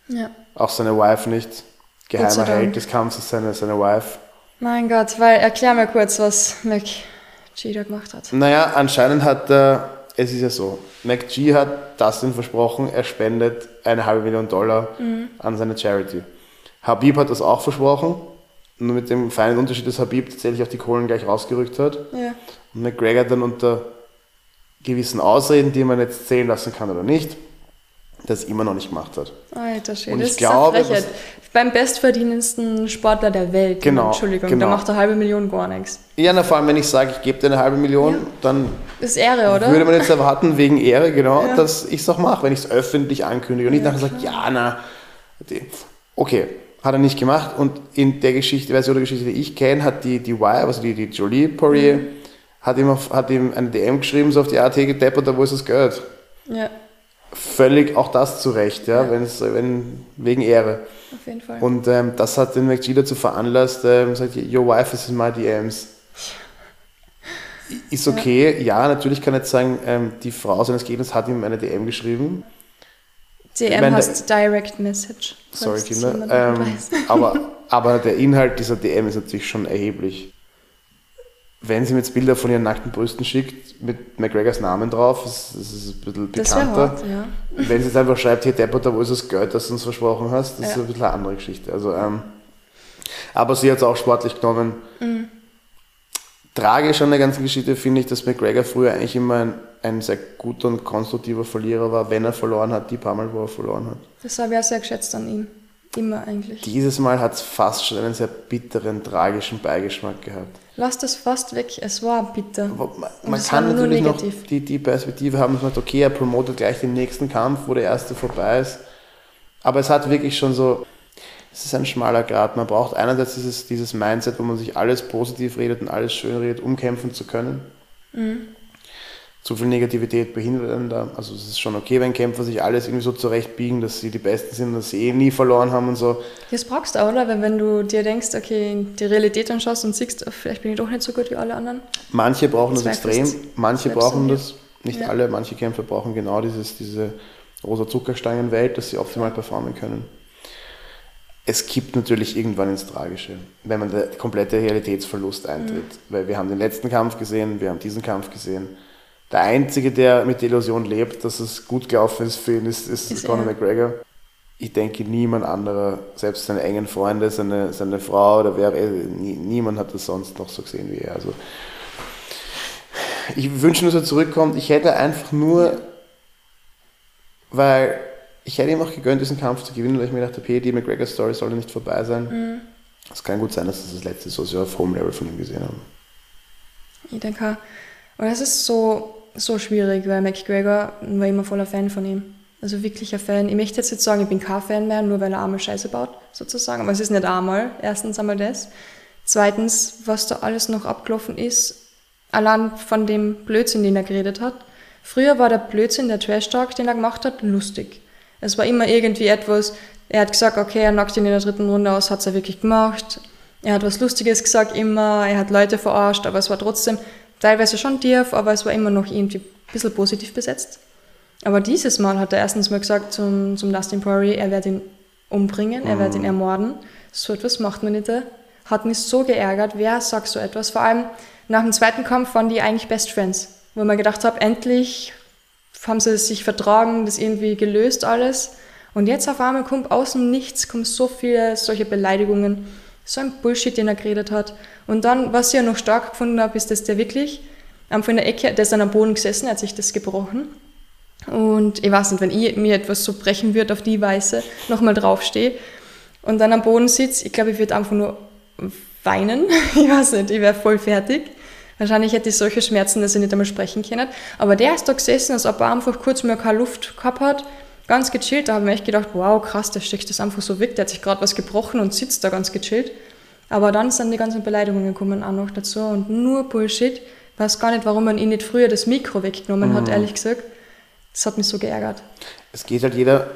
Ja. Auch seine Wife nicht. Geheimer. Held des Kampfes ist seine, seine Wife. Mein Gott, weil erklär mir kurz, was McG da gemacht hat. Naja, anscheinend hat er, es ist ja so, McG hat Dustin versprochen, er spendet eine halbe Million Dollar an seine Charity. Habib hat das auch versprochen, nur mit dem feinen Unterschied, dass Habib tatsächlich auch die Kohlen gleich rausgerückt hat. Ja. Und McGregor dann unter gewissen Ausreden, die man jetzt zählen lassen kann oder nicht, das immer noch nicht gemacht hat. Alter Schwede, Und das ich ist glaube, eine Frechheit. Beim bestverdienendsten Sportler der Welt. Genau, Entschuldigung, genau. da macht eine halbe Million gar nichts. Ja, na, vor allem, wenn ich sage, ich gebe dir eine halbe Million, Ja. dann Das ist Ehre, oder? würde man jetzt erwarten, wegen Ehre, genau, Ja. dass ich es auch mache, wenn ich es öffentlich ankündige und nicht Ja, nachher sage, ja, na, okay, hat er nicht gemacht und in der Geschichte, Version der Geschichte, die ich kenne, hat die, die Wire, also die, die Jolie Poirier, Mhm. Hat, ihm auf, hat ihm eine DM geschrieben, so auf die AT gedeppert, da wo ist das Geld? ja, Völlig auch das zurecht, ja, wenn's, wenn, wegen Ehre. auf jeden Fall. Und ähm, das hat den McGee dazu veranlasst, ähm, sagt, your wife is in my DMs. Ist okay, ja, natürlich kann ich jetzt sagen, ähm, die Frau seines Gegners hat ihm eine DM geschrieben. DM meine, heißt Direct Message. Sorry, Kinder. Ähm, aber, aber der Inhalt dieser DM ist natürlich schon erheblich. Wenn sie mir jetzt Bilder von ihren nackten Brüsten schickt, mit McGregors Namen drauf, das, das ist ein bisschen bekannter. hart, ja. Wenn sie jetzt einfach schreibt, hey Deppert, wo ist das Geld, das du uns versprochen hast, das ist Ja. ein bisschen eine andere Geschichte. Also, ähm, aber sie hat es auch sportlich genommen. Mhm. Tragisch an der ganzen Geschichte finde ich, dass McGregor früher eigentlich immer ein, ein sehr guter und konstruktiver Verlierer war, wenn er verloren hat, die paar Mal, wo er verloren hat. Das habe ich auch sehr geschätzt an ihm. Immer eigentlich. Dieses Mal hat es fast schon einen sehr bitteren, tragischen Beigeschmack gehabt. Lass das fast weg, es war bitter. Aber man man es kann natürlich noch die, die Perspektive haben, dass man sagt, okay, er promotet gleich den nächsten Kampf, wo der erste vorbei ist. Aber es hat wirklich schon so, es ist ein schmaler Grad. Man braucht einerseits dieses, dieses Mindset, wo man sich alles positiv redet und alles schön redet, um kämpfen zu können. Mhm. Zu viel Negativität behindert einen da. Also es ist schon okay, wenn Kämpfer sich alles irgendwie so zurechtbiegen, dass sie die Besten sind, dass sie eh nie verloren haben und so. Das brauchst du auch, oder? Weil wenn du dir denkst, okay, die Realität anschaust und siehst, oh, vielleicht bin ich doch nicht so gut wie alle anderen. Manche brauchen das Zweifelst extrem, manche brauchen das, nicht Ja. alle, manche Kämpfer brauchen genau dieses, diese rosa Zuckerstangenwelt, dass sie optimal performen können. Es kippt natürlich irgendwann ins Tragische, wenn man der komplette Realitätsverlust eintritt. Mhm. Weil wir haben den letzten Kampf gesehen, wir haben diesen Kampf gesehen. Der Einzige, der mit der Illusion lebt, dass es gut gelaufen ist für ihn, ist, ist, Ist Conor. McGregor. Ich denke, niemand anderer, selbst seine engen Freunde, seine, seine Frau oder wer, nie, niemand hat das sonst noch so gesehen wie er. Also, ich wünsche nur, dass er zurückkommt. Ich hätte einfach nur, weil ich hätte ihm auch gegönnt, diesen Kampf zu gewinnen, weil ich mir dachte, okay, die McGregor-Story soll ja nicht vorbei sein. Es kann gut sein, dass das das letzte ist, was wir auf Home-Level von ihm gesehen haben. Ich denke. Und das ist so, so schwierig, weil McGregor war immer voller Fan von ihm. Also wirklich ein Fan. Ich möchte jetzt nicht sagen, ich bin kein Fan mehr, nur weil er einmal Scheiße baut, sozusagen. Aber es ist nicht einmal. Erstens einmal das. Zweitens, was da alles noch abgelaufen ist, allein von dem Blödsinn, den er geredet hat. Früher war der Blödsinn, der Trash-Talk, den er gemacht hat, lustig. Es war immer irgendwie etwas, er hat gesagt, okay, er knockt ihn in der dritten Runde aus, hat es er wirklich gemacht. Er hat was Lustiges gesagt immer, er hat Leute verarscht, aber es war trotzdem teilweise schon tief, aber es war immer noch irgendwie ein bisschen positiv besetzt. Aber dieses Mal hat er erstens mal gesagt zum, zum Dustin Poirier, er wird ihn umbringen, er wird ihn ermorden. So etwas macht man nicht. Hat mich so geärgert, wer sagt so etwas? Vor allem nach dem zweiten Kampf waren die eigentlich Best Friends, wo man gedacht habe, endlich haben sie sich vertragen, das irgendwie gelöst alles. Und jetzt auf einmal kommt außen nichts, kommen so viele solche Beleidigungen, so ein Bullshit, den er geredet hat. Und dann, was ich ja noch stark gefunden habe, ist, dass der wirklich einfach in der Ecke, der ist dann am Boden gesessen, hat sich das gebrochen. Und ich weiß nicht, wenn ich mir etwas so brechen würde auf die Weise, nochmal draufstehe und dann am Boden sitze, ich glaube, ich würde einfach nur weinen. Ich weiß nicht, ich wäre voll fertig. Wahrscheinlich hätte ich solche Schmerzen, dass ich nicht einmal sprechen kann. Aber der ist da gesessen, als ob er einfach kurz mehr keine Luft gehabt hat. Ganz gechillt. Da habe ich mir echt gedacht, wow, krass, der steckt das einfach so weg. Der hat sich gerade was gebrochen und sitzt da ganz gechillt. Aber dann sind die ganzen Beleidigungen gekommen auch noch dazu und nur Bullshit. Ich weiß gar nicht, warum man ihn nicht früher das Mikro weggenommen Mhm. hat, ehrlich gesagt. Das hat mich so geärgert. Es geht halt jeder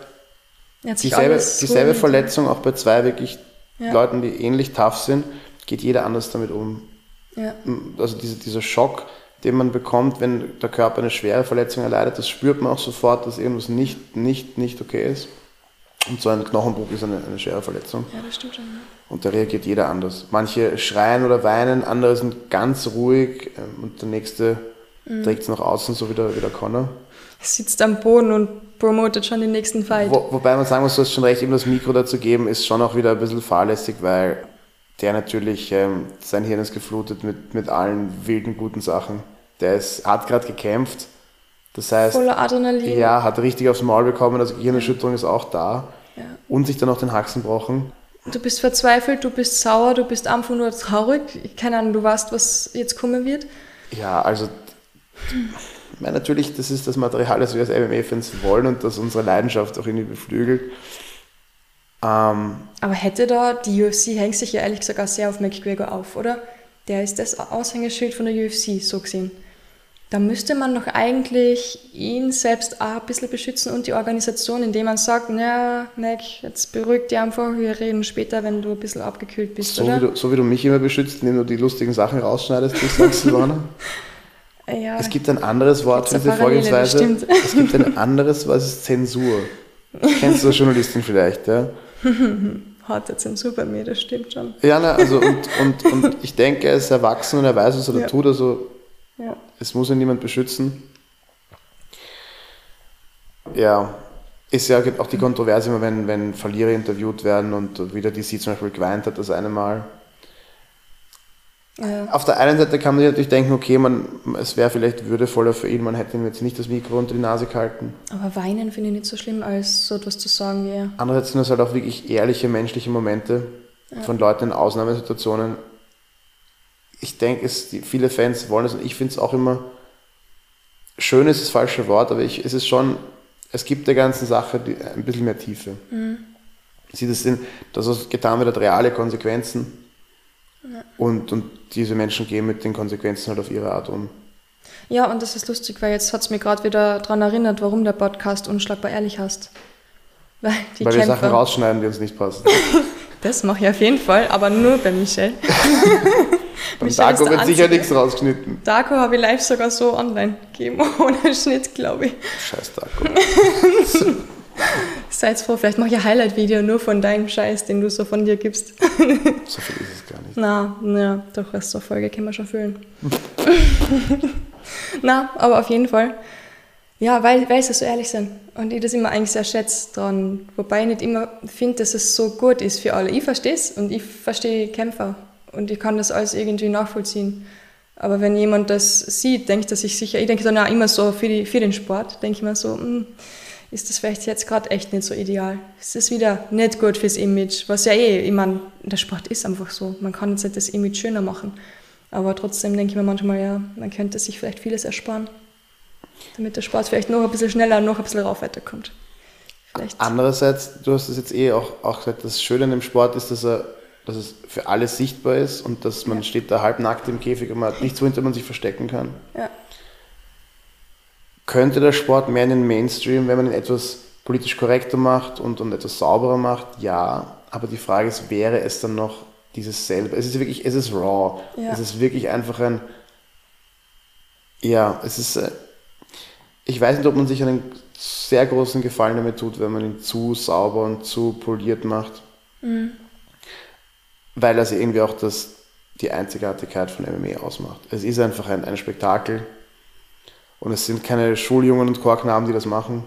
Er dieselbe, dieselbe Verletzung, auch bei zwei wirklich Ja. Leuten, die ähnlich tough sind, geht jeder anders damit um. Ja. Also dieser, dieser Schock, den man bekommt, wenn der Körper eine schwere Verletzung erleidet, das spürt man auch sofort, dass irgendwas nicht, nicht, nicht okay ist. Und so ein Knochenbruch ist eine, eine schwere Verletzung. ja, das stimmt schon. ja. Und da reagiert jeder anders. Manche schreien oder weinen, andere sind ganz ruhig ähm, und der nächste Mhm. trägt es nach außen, so wie der, wie der Connor. Sitzt am Boden und promotet schon den nächsten Fight. Wo, wobei man sagen muss, du hast schon recht, ihm das Mikro dazu geben, ist schon auch wieder ein bisschen fahrlässig, weil der natürlich, ähm, sein Hirn ist geflutet mit, mit allen wilden, guten Sachen. Der ist, hat gerade gekämpft. Das heißt, Voller Adrenalin. ja, hat richtig aufs Maul bekommen, also Gehirnerschütterung ist auch da. Ja. Und sich dann auch den Haxen brochen. Du bist verzweifelt, du bist sauer, du bist einfach nur traurig. Keine Ahnung, du weißt, was jetzt kommen wird. Ja, also ich meine, natürlich, das ist das Material, das wir als MMA-Fans wollen und das unsere Leidenschaft auch irgendwie beflügelt. Ähm, Aber hätte da, die UFC hängt sich ja ehrlich gesagt auch sehr auf McGregor auf, oder? Der ist das Aushängeschild von der UFC, so gesehen. Da müsste man doch eigentlich ihn selbst auch ein bisschen beschützen und die Organisation, indem man sagt, na, Mac, jetzt beruhig dich einfach, wir reden später, wenn du ein bisschen abgekühlt bist, so, oder? wie du, so wie du mich immer beschützt, indem du die lustigen Sachen rausschneidest, wie sagst Silvana. ja, Es gibt ein anderes Wort für diese Vorgehensweise. Es gibt ein anderes, was ist Zensur. Kennst du als Journalistin vielleicht, ja? harte Zensur bei mir, das stimmt schon. Ja, na, also und, und, und ich denke, er ist erwachsen und er weiß, was er da Ja. tut, also Ja. es muss ihn niemand beschützen. Ja, ist ja auch die Kontroverse immer, wenn, wenn Verlierer interviewt werden und wieder DC zum Beispiel geweint hat das eine Mal. Ja. Auf der einen Seite kann man sich natürlich denken, okay, man, es wäre vielleicht würdevoller für ihn, man hätte ihm jetzt nicht das Mikro unter die Nase gehalten. Aber weinen finde ich nicht so schlimm, als so etwas zu sagen wie er. Andererseits sind das halt auch wirklich ehrliche menschliche Momente von Leuten in Ausnahmesituationen. Ich denke, viele Fans wollen es und ich finde es auch immer, schön ist das falsche Wort, aber ich, es ist schon, es gibt der ganzen Sache die, ein bisschen mehr Tiefe. Sie das sind, das was getan wird, hat reale Konsequenzen und, und diese Menschen gehen mit den Konsequenzen halt auf ihre Art um. Ja, und das ist lustig, weil jetzt hat es mir gerade wieder daran erinnert, warum der Podcast Unschlagbar ehrlich heißt. Weil die Weil wir Kämpfer, Sachen rausschneiden, die uns nicht passen. das mache ich auf jeden Fall, aber nur bei Michelle. Beim Darko wird sicher nichts rausgeschnitten. Darko habe ich live sogar so online gegeben, ohne Schnitt, glaube ich. Scheiß Darko. Seid froh, vielleicht mache ich ein Highlight-Video nur von deinem Scheiß, den du so von dir gibst. So viel ist es gar nicht. Na, na, doch, Rest der Folge können wir schon füllen. Na, aber auf jeden Fall. Ja, weil, weil sie so ehrlich sind. Und ich das immer eigentlich sehr schätze dran. Wobei ich nicht immer finde, dass es so gut ist für alle. Ich verstehe es und ich verstehe Kämpfer. Und ich kann das alles irgendwie nachvollziehen. Aber wenn jemand das sieht, denkt er sich sicher, ich denke dann auch immer so für, die, für den Sport, denke ich mir so, hm, ist das vielleicht jetzt gerade echt nicht so ideal. Es ist wieder nicht gut fürs Image, was ja eh, ich meine, der Sport ist einfach so. Man kann jetzt nicht das Image schöner machen. Aber trotzdem denke ich mir manchmal, ja, man könnte sich vielleicht vieles ersparen, damit der Sport vielleicht noch ein bisschen schneller, noch ein bisschen rauf weiterkommt. Vielleicht. Andererseits, du hast es jetzt eh auch, auch gesagt, das Schöne an dem Sport ist, dass, er, dass es für alle sichtbar ist und dass man steht da halbnackt im Käfig und man hat nichts, wohinter man sich verstecken kann. Ja. Könnte der Sport mehr in den Mainstream, wenn man ihn etwas politisch korrekter macht und, und etwas sauberer macht? Ja, aber die Frage ist, wäre es dann noch dieses selbe? Es ist wirklich, es ist raw. Ja. Es ist wirklich einfach ein, ja, es ist, äh, ich weiß nicht, ob man sich einen sehr großen Gefallen damit tut, wenn man ihn zu sauber und zu poliert macht. Weil das irgendwie auch das, die Einzigartigkeit von MMA ausmacht. Es ist einfach ein, ein Spektakel. Und es sind keine Schuljungen und Chorknaben, die das machen.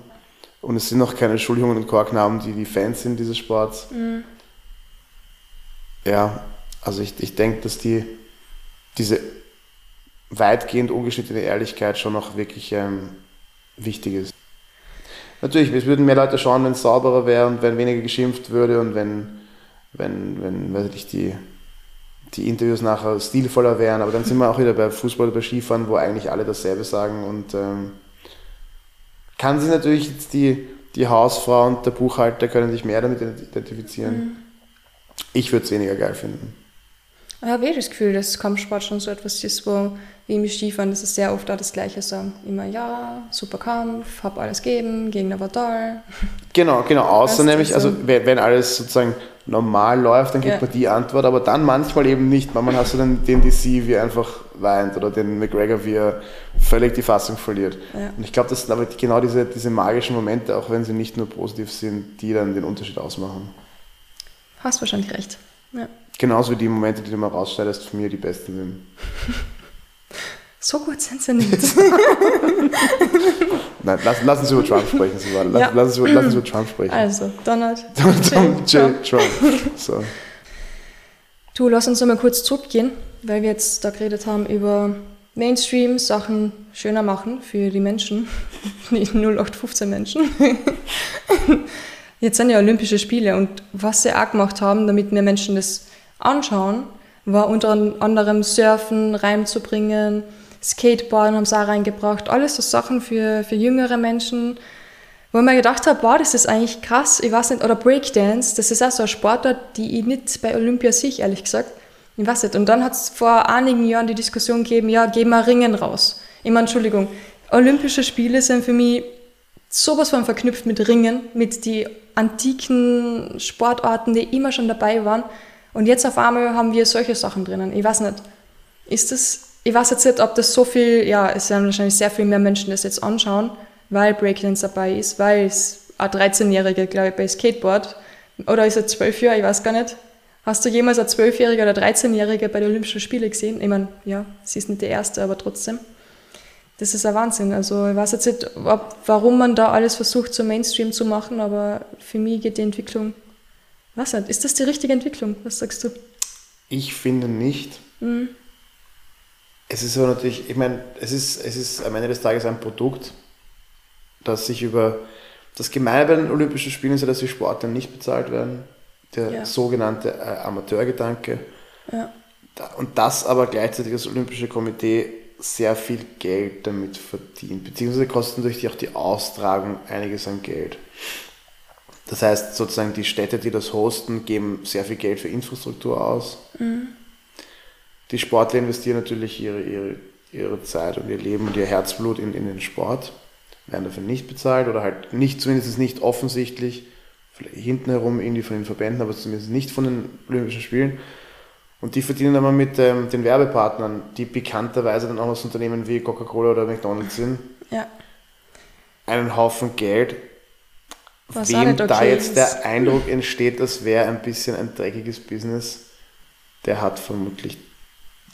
Und es sind auch keine Schuljungen und Chorknaben, die die Fans sind dieses Sports. Ja, also ich, ich denke, dass die, diese weitgehend ungeschnittene Ehrlichkeit schon noch wirklich ähm, wichtig ist. Natürlich, es würden mehr Leute schauen, wenn es sauberer wäre und wenn weniger geschimpft würde und wenn, wenn, wenn weiß ich die, die Interviews nachher stilvoller wären. Aber dann sind wir auch wieder bei Fußball oder bei Skifahren, wo eigentlich alle dasselbe sagen. Und ähm, kann sich natürlich jetzt die, die Hausfrau und der Buchhalter können sich mehr damit identifizieren. Mhm. Ich würde es weniger geil finden. Ich habe eh das Gefühl, dass Kampfsport schon so etwas ist, wo wie im Skifahren, das ist sehr oft auch das Gleiche sagen. Immer, ja, super Kampf, hab alles gegeben, Gegner war toll. Genau, genau, außer nämlich, also wenn alles sozusagen normal läuft, dann kriegt ja. man die Antwort, aber dann manchmal eben nicht. Manchmal hast du dann den DC, wie er einfach weint oder den McGregor, wie er völlig die Fassung verliert. Ja. Und ich glaube, das sind aber genau diese, diese magischen Momente, auch wenn sie nicht nur positiv sind, die dann den Unterschied ausmachen. Hast wahrscheinlich recht. Ja. Genauso wie die Momente, die du mal rausschneidest, von mir die besten sind. So gut sind sie nicht. Nein, lass, lass uns über Trump sprechen, Lass, ja. lass, uns über, lass uns über Trump sprechen. Also, Donald J. Trump. Trump. So. Du, lass uns nochmal kurz zurückgehen, weil wir jetzt da geredet haben über Mainstream, Sachen schöner machen für die Menschen, die 0815 Menschen. Jetzt sind ja Olympische Spiele und was sie auch gemacht haben, damit mehr Menschen das anschauen, war unter anderem Surfen reinzubringen, Skateboarden haben sie auch reingebracht, alles so Sachen für, für jüngere Menschen, wo ich mir gedacht habe, wow, das ist eigentlich krass, ich weiß nicht, oder Breakdance, das ist auch so ein Sportart, die ich nicht bei Olympia sehe, ehrlich gesagt. Ich weiß nicht. Und dann hat es vor einigen Jahren die Diskussion gegeben, ja, gehen wir Ringen raus. Ich meine, Entschuldigung, Olympische Spiele sind für mich sowas von verknüpft mit Ringen, mit den antiken Sportarten, die immer schon dabei waren. Und jetzt auf einmal haben wir solche Sachen drinnen. Ich weiß nicht, ist das ich weiß jetzt nicht, ob das so viel, ja, es werden wahrscheinlich sehr viel mehr Menschen das jetzt anschauen, weil Breakdance dabei ist, weil es ein 13-Jähriger, glaube ich, bei Skateboard, oder ist er 12 Jahre, ich weiß gar nicht. Hast du jemals ein 12-Jähriger oder 13-Jähriger bei den Olympischen Spielen gesehen? Ich meine, ja, sie ist nicht der Erste, aber trotzdem. Das ist ein Wahnsinn. Also ich weiß jetzt nicht, ob, warum man da alles versucht, so Mainstream zu machen, aber für mich geht die Entwicklung, was nicht, ist das die richtige Entwicklung? Was sagst du? Ich finde nicht. Mhm. Es ist so natürlich, ich meine, es ist, es ist am Ende des Tages ein Produkt, das sich über das Gemeine bei den Olympischen Spielen ist ja, dass die Sportler nicht bezahlt werden. Der ja. sogenannte äh, Amateurgedanke. Ja. Und das aber gleichzeitig das Olympische Komitee sehr viel Geld damit verdient. Beziehungsweise kosten natürlich auch die Austragung einiges an Geld. Das heißt, sozusagen die Städte, die das hosten, geben sehr viel Geld für Infrastruktur aus. Mhm die Sportler investieren natürlich ihre, ihre, ihre Zeit und ihr Leben und ihr Herzblut in, in den Sport, werden dafür nicht bezahlt oder halt nicht, zumindest nicht offensichtlich, hinten herum irgendwie von den Verbänden, aber zumindest nicht von den Olympischen Spielen. Und die verdienen aber mit ähm, den Werbepartnern, die bekannterweise dann auch aus Unternehmen wie Coca-Cola oder McDonalds sind, ja. einen Haufen Geld. Was Wem okay da jetzt ist. der Eindruck entsteht, das wäre ein bisschen ein dreckiges Business, der hat vermutlich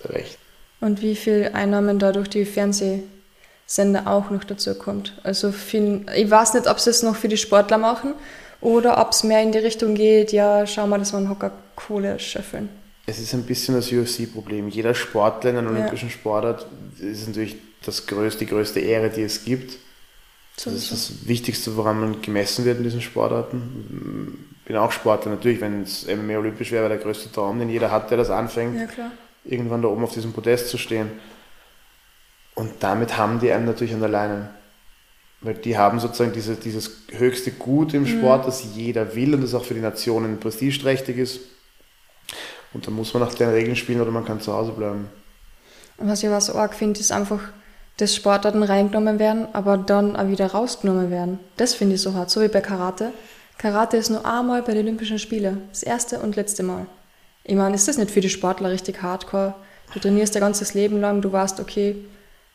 recht. Und wie viel Einnahmen dadurch die Fernsehsender auch noch dazu kommt. Also viel, ich weiß nicht, ob sie es noch für die Sportler machen oder ob es mehr in die Richtung geht, ja, schau mal, dass wir einen Hocker Kohle schöffeln. Es ist ein bisschen das UFC-Problem. Jeder Sportler in einem ja. olympischen Sportart ist natürlich das größte, die größte Ehre, die es gibt. Das ist das Wichtigste, woran man gemessen wird in diesen Sportarten. Ich bin auch Sportler, natürlich, wenn es MMA olympisch wäre, wäre der größte Traum, den jeder hat, der das anfängt. Ja, klar irgendwann da oben auf diesem Podest zu stehen. Und damit haben die einen natürlich an der Leine. Weil die haben sozusagen diese, dieses höchste Gut im mhm. Sport, mhm. das jeder will und das auch für die Nationen prestigeträchtig ist. Und dann muss man nach den Regeln spielen oder man kann zu Hause bleiben. Und was ich was arg finde, ist einfach, dass Sportarten reingenommen werden, aber dann auch wieder rausgenommen werden. Das finde ich so hart, so wie bei Karate. Karate ist nur einmal bei den Olympischen Spielen. Das erste und letzte Mal. Ich meine, ist das nicht für die Sportler richtig hardcore? Du trainierst dein ganzes Leben lang, du weißt, okay,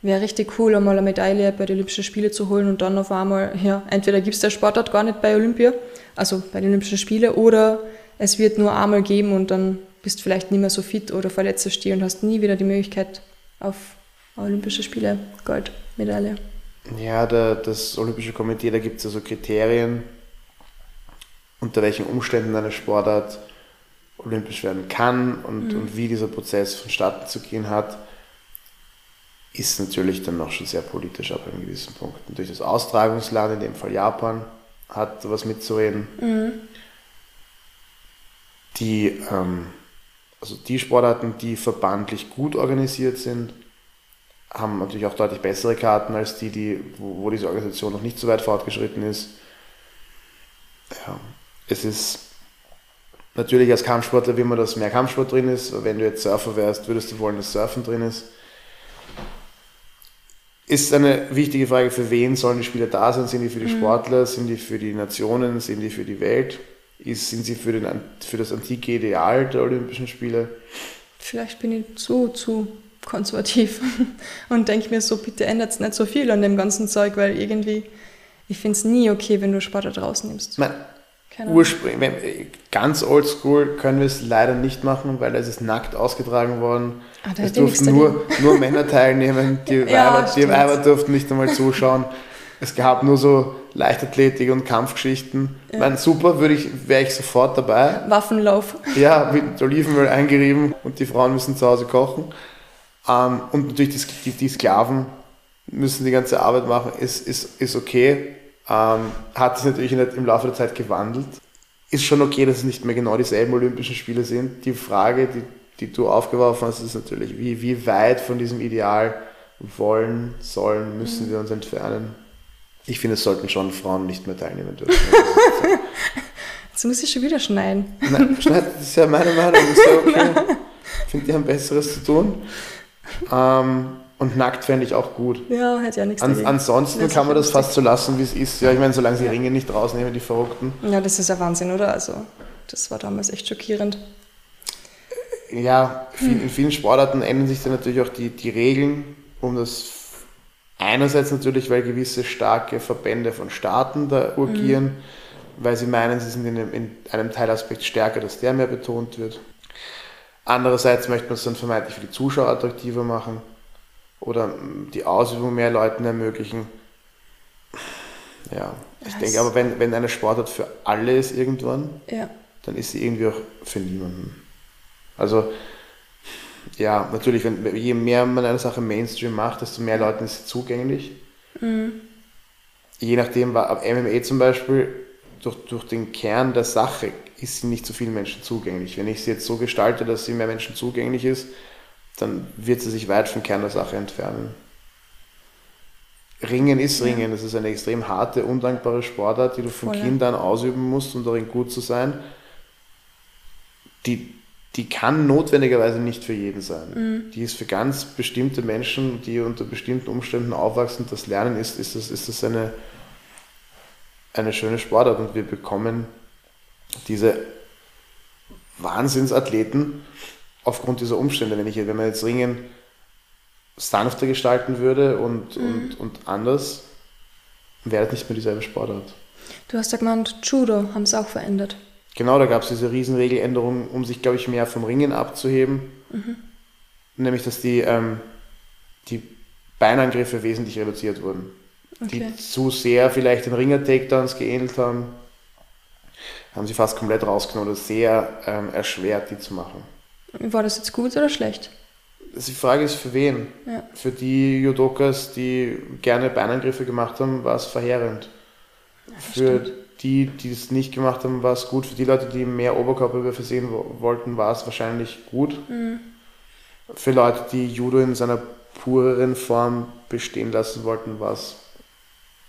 wäre richtig cool, einmal eine Medaille bei den Olympischen Spielen zu holen und dann auf einmal, ja, entweder gibt es der Sportart gar nicht bei Olympia, also bei den Olympischen Spielen, oder es wird nur einmal geben und dann bist du vielleicht nicht mehr so fit oder verletzt dich und hast nie wieder die Möglichkeit auf Olympische Spiele Goldmedaille. Ja, der, das Olympische Komitee, da gibt es also Kriterien, unter welchen Umständen eine Sportart olympisch werden kann und, mhm. und wie dieser Prozess vonstatten zu gehen hat, ist natürlich dann noch schon sehr politisch ab einem gewissen Punkt. Und durch das Austragungsland, in dem Fall Japan, hat was mitzureden. Mhm. Die, ähm, also die Sportarten, die verbandlich gut organisiert sind, haben natürlich auch deutlich bessere Karten als die, die wo, wo diese Organisation noch nicht so weit fortgeschritten ist. ja, es ist natürlich als Kampfsportler will man, dass mehr Kampfsport drin ist. Wenn du jetzt Surfer wärst, würdest du wollen, dass Surfen drin ist. Ist eine wichtige Frage, für wen sollen die Spieler da sein? Sind die für die Sportler? Sind die für die Nationen? Sind die für die Welt? Ist, sind sie für, den, für das antike Ideal der Olympischen Spiele? Vielleicht bin ich zu, zu konservativ und denke mir so, bitte ändert nicht so viel an dem ganzen Zeug, weil irgendwie, ich finde es nie okay, wenn du Sportler draußen nimmst. Mein, Ursprünglich, ganz oldschool können wir es leider nicht machen, weil es ist nackt ausgetragen worden. Ah, es durften nur, nur Männer teilnehmen, die, ja, Weiber, die Weiber durften nicht einmal zuschauen. Es gab nur so Leichtathletik und Kampfgeschichten. Ja. Mein, super, würde ich, wäre ich sofort dabei. Waffenlauf. Ja, mit Olivenöl eingerieben und die Frauen müssen zu Hause kochen. Ähm, und natürlich die, die, die, Sklaven müssen die ganze Arbeit machen, ist, ist, ist okay. Ähm, hat sich natürlich im Laufe der Zeit gewandelt. Ist schon okay, dass es nicht mehr genau dieselben Olympischen Spiele sind. Die Frage, die, die du aufgeworfen hast, ist natürlich, wie, wie weit von diesem Ideal wollen, sollen, müssen mhm. wir uns entfernen. Ich finde, es sollten schon Frauen nicht mehr teilnehmen dürfen. Jetzt muss ich schon wieder schneiden. Nein, schneid, das ist ja meine Meinung. Ist ja okay. Ich finde, die haben Besseres zu tun. Ähm, und nackt fände ich auch gut. Ja, hätte ja nichts An, Ansonsten kann man das fast so lassen, wie es ist. Ja, ich meine, solange sie ja. Ringe nicht rausnehmen, die Verrückten. Ja, das ist ja Wahnsinn, oder? Also, das war damals echt schockierend. Ja, hm. in vielen Sportarten ändern sich dann natürlich auch die, die Regeln, um das Einerseits natürlich, weil gewisse starke Verbände von Staaten da urgieren, mhm. weil sie meinen, sie sind in einem, in einem, Teilaspekt stärker, dass der mehr betont wird. Andererseits möchte man es dann vermeintlich für die Zuschauer attraktiver machen oder die Ausübung mehr Leuten ermöglichen. Ja, ich yes. denke aber, wenn, wenn eine Sportart für alle ist irgendwann, ja. dann ist sie irgendwie auch für niemanden. Also ja, natürlich, wenn, je mehr man eine Sache Mainstream macht, desto mehr Leuten ist sie zugänglich. Mhm. Je nachdem, war MMA zum Beispiel, durch, durch den Kern der Sache ist sie nicht so vielen Menschen zugänglich. Wenn ich sie jetzt so gestalte, dass sie mehr Menschen zugänglich ist, dann wird sie sich weit vom Kern der Sache entfernen. Ringen ist Ringen. Das ist eine extrem harte, undankbare Sportart, die du von Voll, Kind an ausüben musst, um darin gut zu sein. Die die kann notwendigerweise nicht für jeden sein. Mhm. Die ist für ganz bestimmte Menschen, die unter bestimmten Umständen aufwachsen, das Lernen ist, ist das, ist das eine, eine schöne Sportart und wir bekommen diese Wahnsinnsathleten aufgrund dieser Umstände. Wenn, ich, wenn man jetzt Ringen sanfter gestalten würde und, mhm. und, und anders, wäre es nicht mehr dieselbe Sportart. Du hast ja gemeint, Judo haben es auch verändert. Genau, da gab es diese Riesenregeländerung, um sich, glaube ich, mehr vom Ringen abzuheben. Mhm. Nämlich, dass die, ähm, die Beinangriffe wesentlich reduziert wurden. Okay. Die zu sehr vielleicht den Ringer-Takedowns geähnelt haben, haben sie fast komplett rausgenommen oder sehr ähm, erschwert, die zu machen. War das jetzt gut oder schlecht? Die Frage ist für wen? Ja. Für die Judokas, die gerne Beinangriffe gemacht haben, war es verheerend. Ja, für stimmt die, die es nicht gemacht haben, war es gut. Für die Leute, die mehr Oberkörperwürfe sehen wollten, war es wahrscheinlich gut. Mhm. Für Leute, die Judo in seiner pureren Form bestehen lassen wollten, war es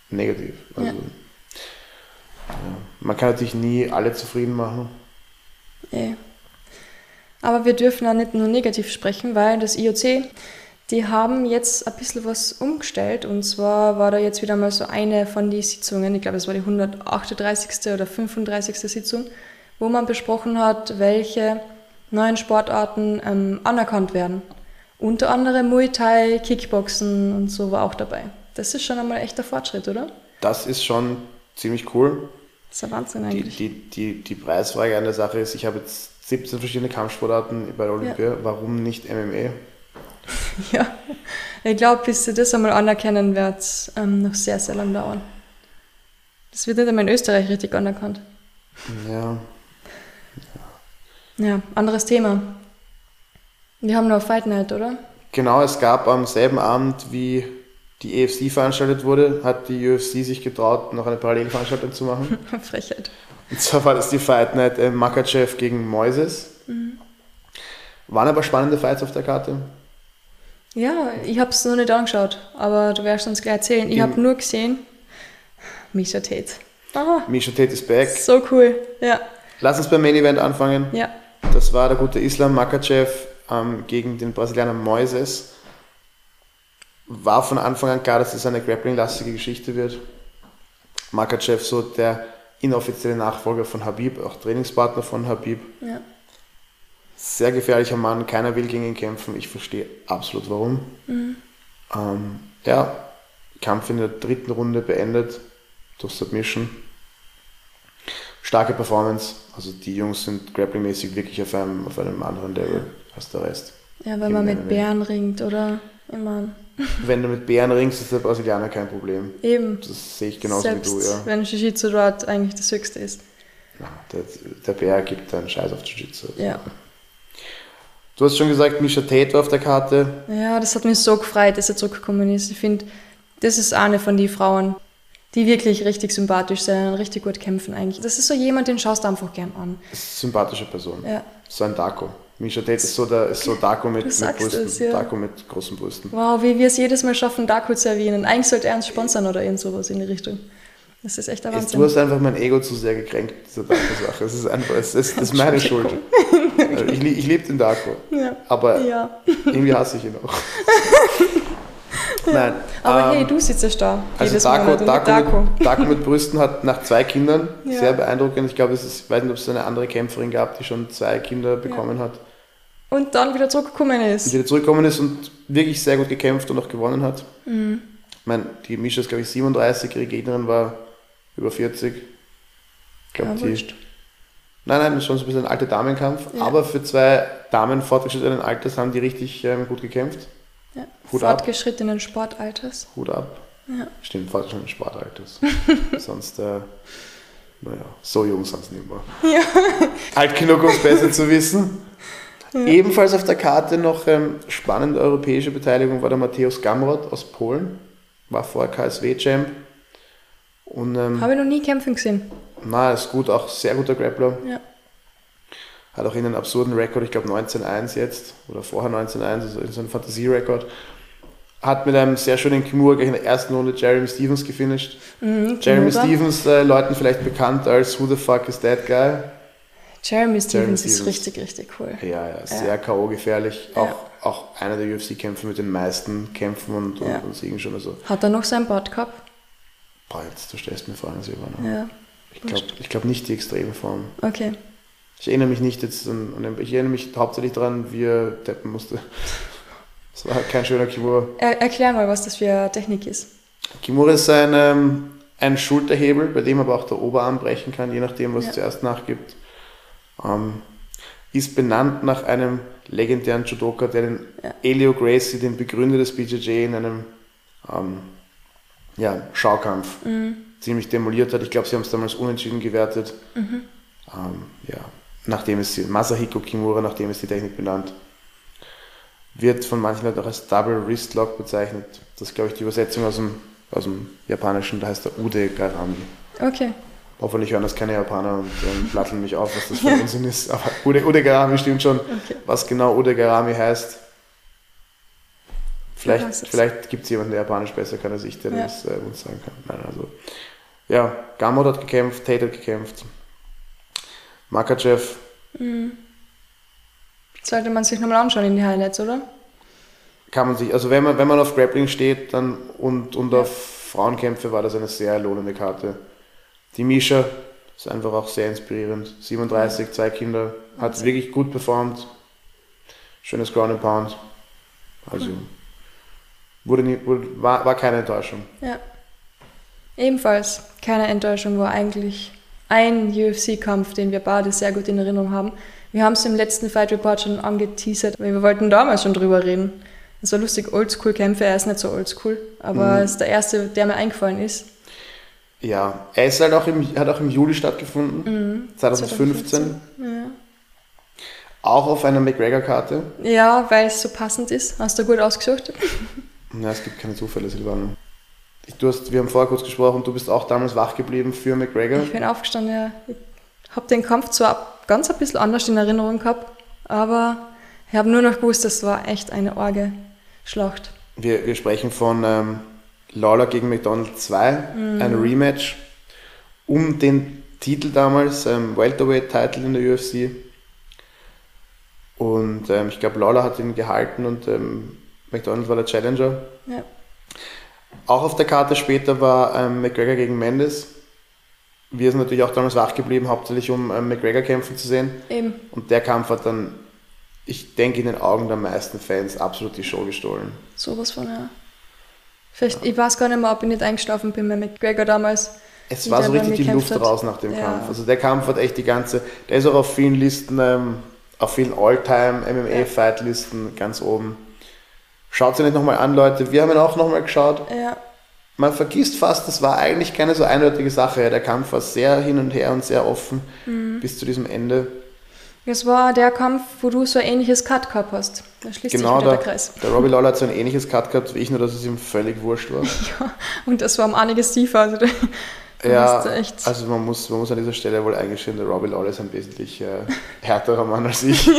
negativ. Also, ja. Man kann natürlich nie alle zufrieden machen. Ja. Aber wir dürfen auch nicht nur negativ sprechen, weil das IOC die haben jetzt ein bisschen was umgestellt und zwar war da jetzt wieder mal so eine von den Sitzungen, ich glaube es war die 138. oder 35. Sitzung, wo man besprochen hat, welche neuen Sportarten ähm, anerkannt werden. Unter anderem Muay Thai, Kickboxen und so war auch dabei. Das ist schon einmal echter Fortschritt, oder? Das ist schon ziemlich cool. Das ist ein Wahnsinn eigentlich. Die, die, die, die Preisfrage an der Sache ist, ich habe jetzt 17 verschiedene Kampfsportarten bei der Olympia, ja. warum nicht MMA? ja, ich glaube, bis sie das einmal anerkennen, wird es ähm, noch sehr, sehr lang dauern. Das wird nicht einmal in Österreich richtig anerkannt. Ja. Ja, anderes Thema. Wir haben noch Fight Night, oder? Genau, es gab am selben Abend, wie die EFC veranstaltet wurde, hat die UFC sich getraut, noch eine Parallelveranstaltung zu machen. Frechheit. Und zwar war das die Fight Night äh, Makachev gegen Moises. Mhm. Waren aber spannende Fights auf der Karte. Ja, ich habe es noch nicht angeschaut, aber du wirst uns gleich erzählen. Ich habe nur gesehen, Misha Tate. Ah, Misha Tate is back. so cool. Ja, Lass uns beim Main Event anfangen. ja. Das war der gute Islam Makachev ähm, gegen den Brasilianer Moises. War von Anfang an klar, dass es eine grappling-lastige Geschichte wird. Makachev so der inoffizielle Nachfolger von Habib, auch Trainingspartner von Habib. ja. Sehr gefährlicher Mann, keiner will gegen ihn kämpfen. Ich verstehe absolut warum. Ähm, ja, Kampf in der dritten Runde beendet durch Submission. Starke Performance. Also die Jungs sind grapplingmäßig wirklich auf einem, auf einem anderen Level als der Rest. Ja, wenn man mit Bären ringt oder immer. Wenn du mit Bären ringst, ist der Brasilianer kein Problem. Eben. Das sehe ich genauso Selbst wie du, ja. wenn Jiu-Jitsu dort eigentlich das Höchste ist. ja der, der Bär gibt einen Scheiß auf Jiu-Jitsu. Ja. Du hast schon gesagt, Misha Tate war auf der Karte. Ja, das hat mich so gefreut, dass er zurückgekommen ist. Ich finde, das ist eine von den Frauen, die wirklich richtig sympathisch sind und richtig gut kämpfen eigentlich. Das ist so jemand, den schaust du einfach gern an. Das ist eine sympathische Person. Ja. So ein Darko. Misha Tate ist so, der, ist so Darko mit, mit Brüsten. es, ja. Darko mit großen Brüsten. Wow, wie wir es jedes Mal schaffen, Daku zu erwähnen. Eigentlich sollte er uns sponsern oder irgend sowas in die Richtung. Das ist echt der Wahnsinn. du hast einfach mein Ego zu sehr gekränkt, diese Darko-Sache. Es ist einfach, es ist, es ist meine Schuld. Ich, lie- ich liebe den Darko. Ja. Aber Ja. irgendwie hasse ich ihn auch. Nein. Aber ähm, hey, du sitzt ja da. Also Darko, Darko, Daku. Mit, Darko mit Brüsten hat nach zwei Kindern Ja. sehr beeindruckend. Ich glaube, es ist, ich weiß nicht, ob es eine andere Kämpferin gab, die schon zwei Kinder bekommen hat. Und dann wieder zurückgekommen Und ist. wieder zurückgekommen ist und wirklich sehr gut gekämpft und auch gewonnen hat. Mhm. Ich meine, die Mischa ist, glaube ich, 37, ihre Gegnerin war über 40. Ich glaube, Ja, die. wurscht. Nein, nein, das ist schon so ein bisschen ein alter Damenkampf. Ja. Aber für zwei Damen fortgeschrittenen Alters haben die richtig ähm, gut gekämpft. Ja. Hut ab. Fortgeschrittenen Sportalters. Hut ab. Ja. Stimmt, fortgeschrittenen Sportalters. Sonst, äh, naja, so jung sind sie nicht mehr. Ja. Alt genug, um es besser zu wissen. Ebenfalls auf der Karte noch ähm, spannende europäische Beteiligung war der Matthäus Gamrot aus Polen. War vorher KSW-Champ. Ähm, Habe ich noch nie kämpfen gesehen. na, ist gut, auch sehr guter Grappler. Ja. Hat auch in einen absurden Rekord, ich glaube 19-1 jetzt, oder vorher 19-1, also in so einem Fantasierekord. Hat mit einem sehr schönen Kimura gleich in der ersten Runde Jeremy Stevens gefinisht. Mhm, Jeremy. Stevens, äh, Leuten vielleicht bekannt als Who the fuck is that guy? Jeremy Stevens ist Stevens. richtig, richtig cool. Ja, ja, sehr K.O. gefährlich. Auch, Ja. auch einer der UFC-Kämpfer mit den meisten Kämpfen und, und, Ja. und Siegen schon. Also, Hat er noch sein Bart gehabt? boah, jetzt, du stellst mir Fragen, Silvana. Ja. Ich glaube glaub nicht die extreme Form. Okay. Ich erinnere mich nicht jetzt an, an den, ich erinnere mich hauptsächlich daran, wie er deppen musste. Es war kein schöner Kimura. Er, erklär mal, was das für eine Technik ist. Kimura ist ein, ähm, ein Schulterhebel, bei dem aber auch der Oberarm brechen kann, je nachdem, was Ja. zuerst nachgibt. Ähm, ist benannt nach einem legendären Judoka, der den Ja. Elio Gracie, den Begründer des BJJ, in einem ähm, ja, Schaukampf Mhm. ziemlich demoliert hat. Ich glaube, sie haben es damals unentschieden gewertet. Mhm. Ähm, ja, nachdem es Masahiko Kimura, nachdem ist die Technik benannt. Wird von manchen Leuten auch als Double Wrist Lock bezeichnet. Das ist, glaube ich, die Übersetzung aus dem, aus dem Japanischen, da heißt der Ude Garami. Okay. Hoffentlich hören das keine Japaner und ähm, platteln mich auf, was das für ein Unsinn ist. Aber Ude, Ude Garami stimmt schon. Okay. Was genau Ude Garami heißt, vielleicht, vielleicht gibt es jemanden, der Japanisch besser kann als ich, der Ja. das äh, uns sagen kann. Nein, also, ja, Gamrot hat gekämpft, Tate hat gekämpft, Makachev, Sollte man sich nochmal anschauen in die Highlights, oder? kann man sich, also wenn man, wenn man auf Grappling steht dann und, und Ja. auf Frauenkämpfe war das eine sehr lohnende Karte. Die Misha ist einfach auch sehr inspirierend. 37, zwei Kinder, hat Wahnsinn. wirklich gut performt. Schönes Ground and Pound. Also wurde nie, wurde, war, war keine Enttäuschung. Ja. Ebenfalls keine Enttäuschung war eigentlich ein UFC-Kampf, den wir beide sehr gut in Erinnerung haben. Wir haben es im letzten Fight Report schon angeteasert, weil wir wollten damals schon drüber reden. Es war lustig, Oldschool-Kämpfe, er ist nicht so oldschool, aber Mhm. es ist der erste, der mir eingefallen ist. Ja, er ist halt auch im, hat auch im Juli stattgefunden, 2015. Ja. Auch auf einer McGregor-Karte. Ja, weil es so passend ist. Hast du gut ausgesucht? Ja, es gibt keine Zufälle, Silvana. Ich- Du hast, wir haben vorher kurz gesprochen, du bist auch damals wach geblieben für McGregor. Ich bin aufgestanden, ja. Ich habe den Kampf zwar ganz ein bisschen anders in Erinnerung gehabt, aber ich habe nur noch gewusst, das war echt eine arge Schlacht. Wir, wir sprechen von ähm, Lawler gegen McDonald 2, ein Rematch. um den Titel damals, ähm, Welterweight-Titel in der UFC. Und ähm, ich glaube, Lawler hat ihn gehalten und ähm, McDonald war der Challenger. Ja. Auch auf der Karte später war ähm, McGregor gegen Mendes. Wir sind natürlich auch damals wach geblieben, hauptsächlich um ähm, McGregor kämpfen zu sehen. Eben. Und der Kampf hat dann, ich denke, in den Augen der meisten Fans absolut die Show gestohlen. Sowas von, ja. Vielleicht, ich weiß gar nicht mehr, ob ich nicht eingeschlafen bin bei McGregor damals. Es war so richtig die Luft hat. raus nach dem Ja. Kampf. Also der Kampf hat echt die ganze, der ist auch auf vielen Listen, ähm, auf vielen All-Time-MMA-Fight-Listen ganz oben. Schaut sie nicht nochmal an, Leute. Wir haben ihn auch nochmal geschaut. Ja, Man vergisst fast, das war eigentlich keine so eindeutige Sache. Der Kampf war sehr hin und her und sehr offen Mhm. bis zu diesem Ende. Das war der Kampf, wo du so ein ähnliches Cut gehabt hast. Da schließt Genau, sich wieder der, der Kreis. der Robbie Lawler hat so ein ähnliches Cut gehabt wie ich, nur dass es ihm völlig wurscht war. Ja, und das war um einiges tiefer. Also da, Ja, also man muss, man muss an dieser Stelle wohl eingestehen, der Robbie Lawler ist ein wesentlich äh, härterer Mann als ich.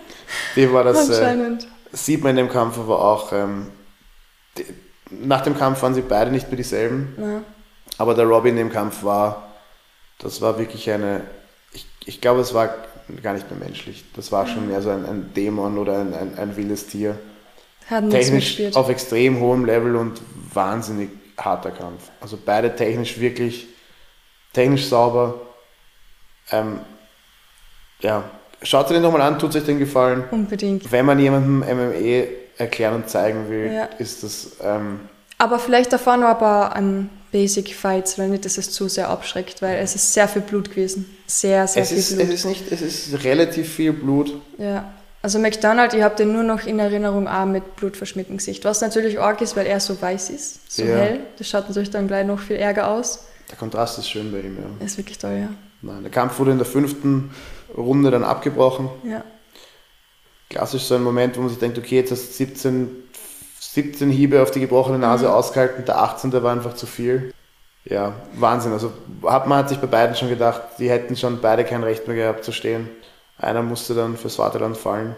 Dem war das, äh, anscheinend. sieht man in dem Kampf aber auch. Ähm, die, nach dem Kampf waren sie beide nicht mehr dieselben, Ja. aber der Robbie in dem Kampf war, das war wirklich eine, ich, ich glaube, es war gar nicht mehr menschlich. Das war schon mehr so ein, ein Dämon oder ein, ein, ein wildes Tier. Hat nichts Technisch auf extrem hohem Level und wahnsinnig harter Kampf. Also beide technisch wirklich, technisch sauber. Ähm, ja, schaut euch den nochmal an, tut euch den Gefallen. Unbedingt. Wenn man jemandem MMA erklären und zeigen will, Ja. ist das, ähm, Aber vielleicht davor noch ein paar ähm, Basic Fights, weil nicht, dass es zu sehr abschreckt, weil es ist sehr viel Blut gewesen. Sehr, sehr es, viel ist, Blut. es ist nicht, es ist relativ viel Blut. Ja. Also McDonald, ich habe den nur noch in Erinnerung auch mit blutverschmiertem Gesicht. Was natürlich arg ist, weil er so weiß ist, so Ja. hell. Das schaut natürlich dann gleich noch viel ärger aus. Der Kontrast ist schön bei ihm, ja. Ist wirklich toll, ja. Nein, der Kampf wurde in der fünften Runde dann abgebrochen. Ja, klassisch so ein Moment, wo man sich denkt, okay, jetzt hast du 17, 17 Hiebe auf die gebrochene Nase ausgehalten, der 18. war einfach zu viel. Ja, Wahnsinn. Also hat, man hat sich bei beiden schon gedacht, die hätten schon beide kein Recht mehr gehabt zu stehen. Einer musste dann fürs Vaterland fallen.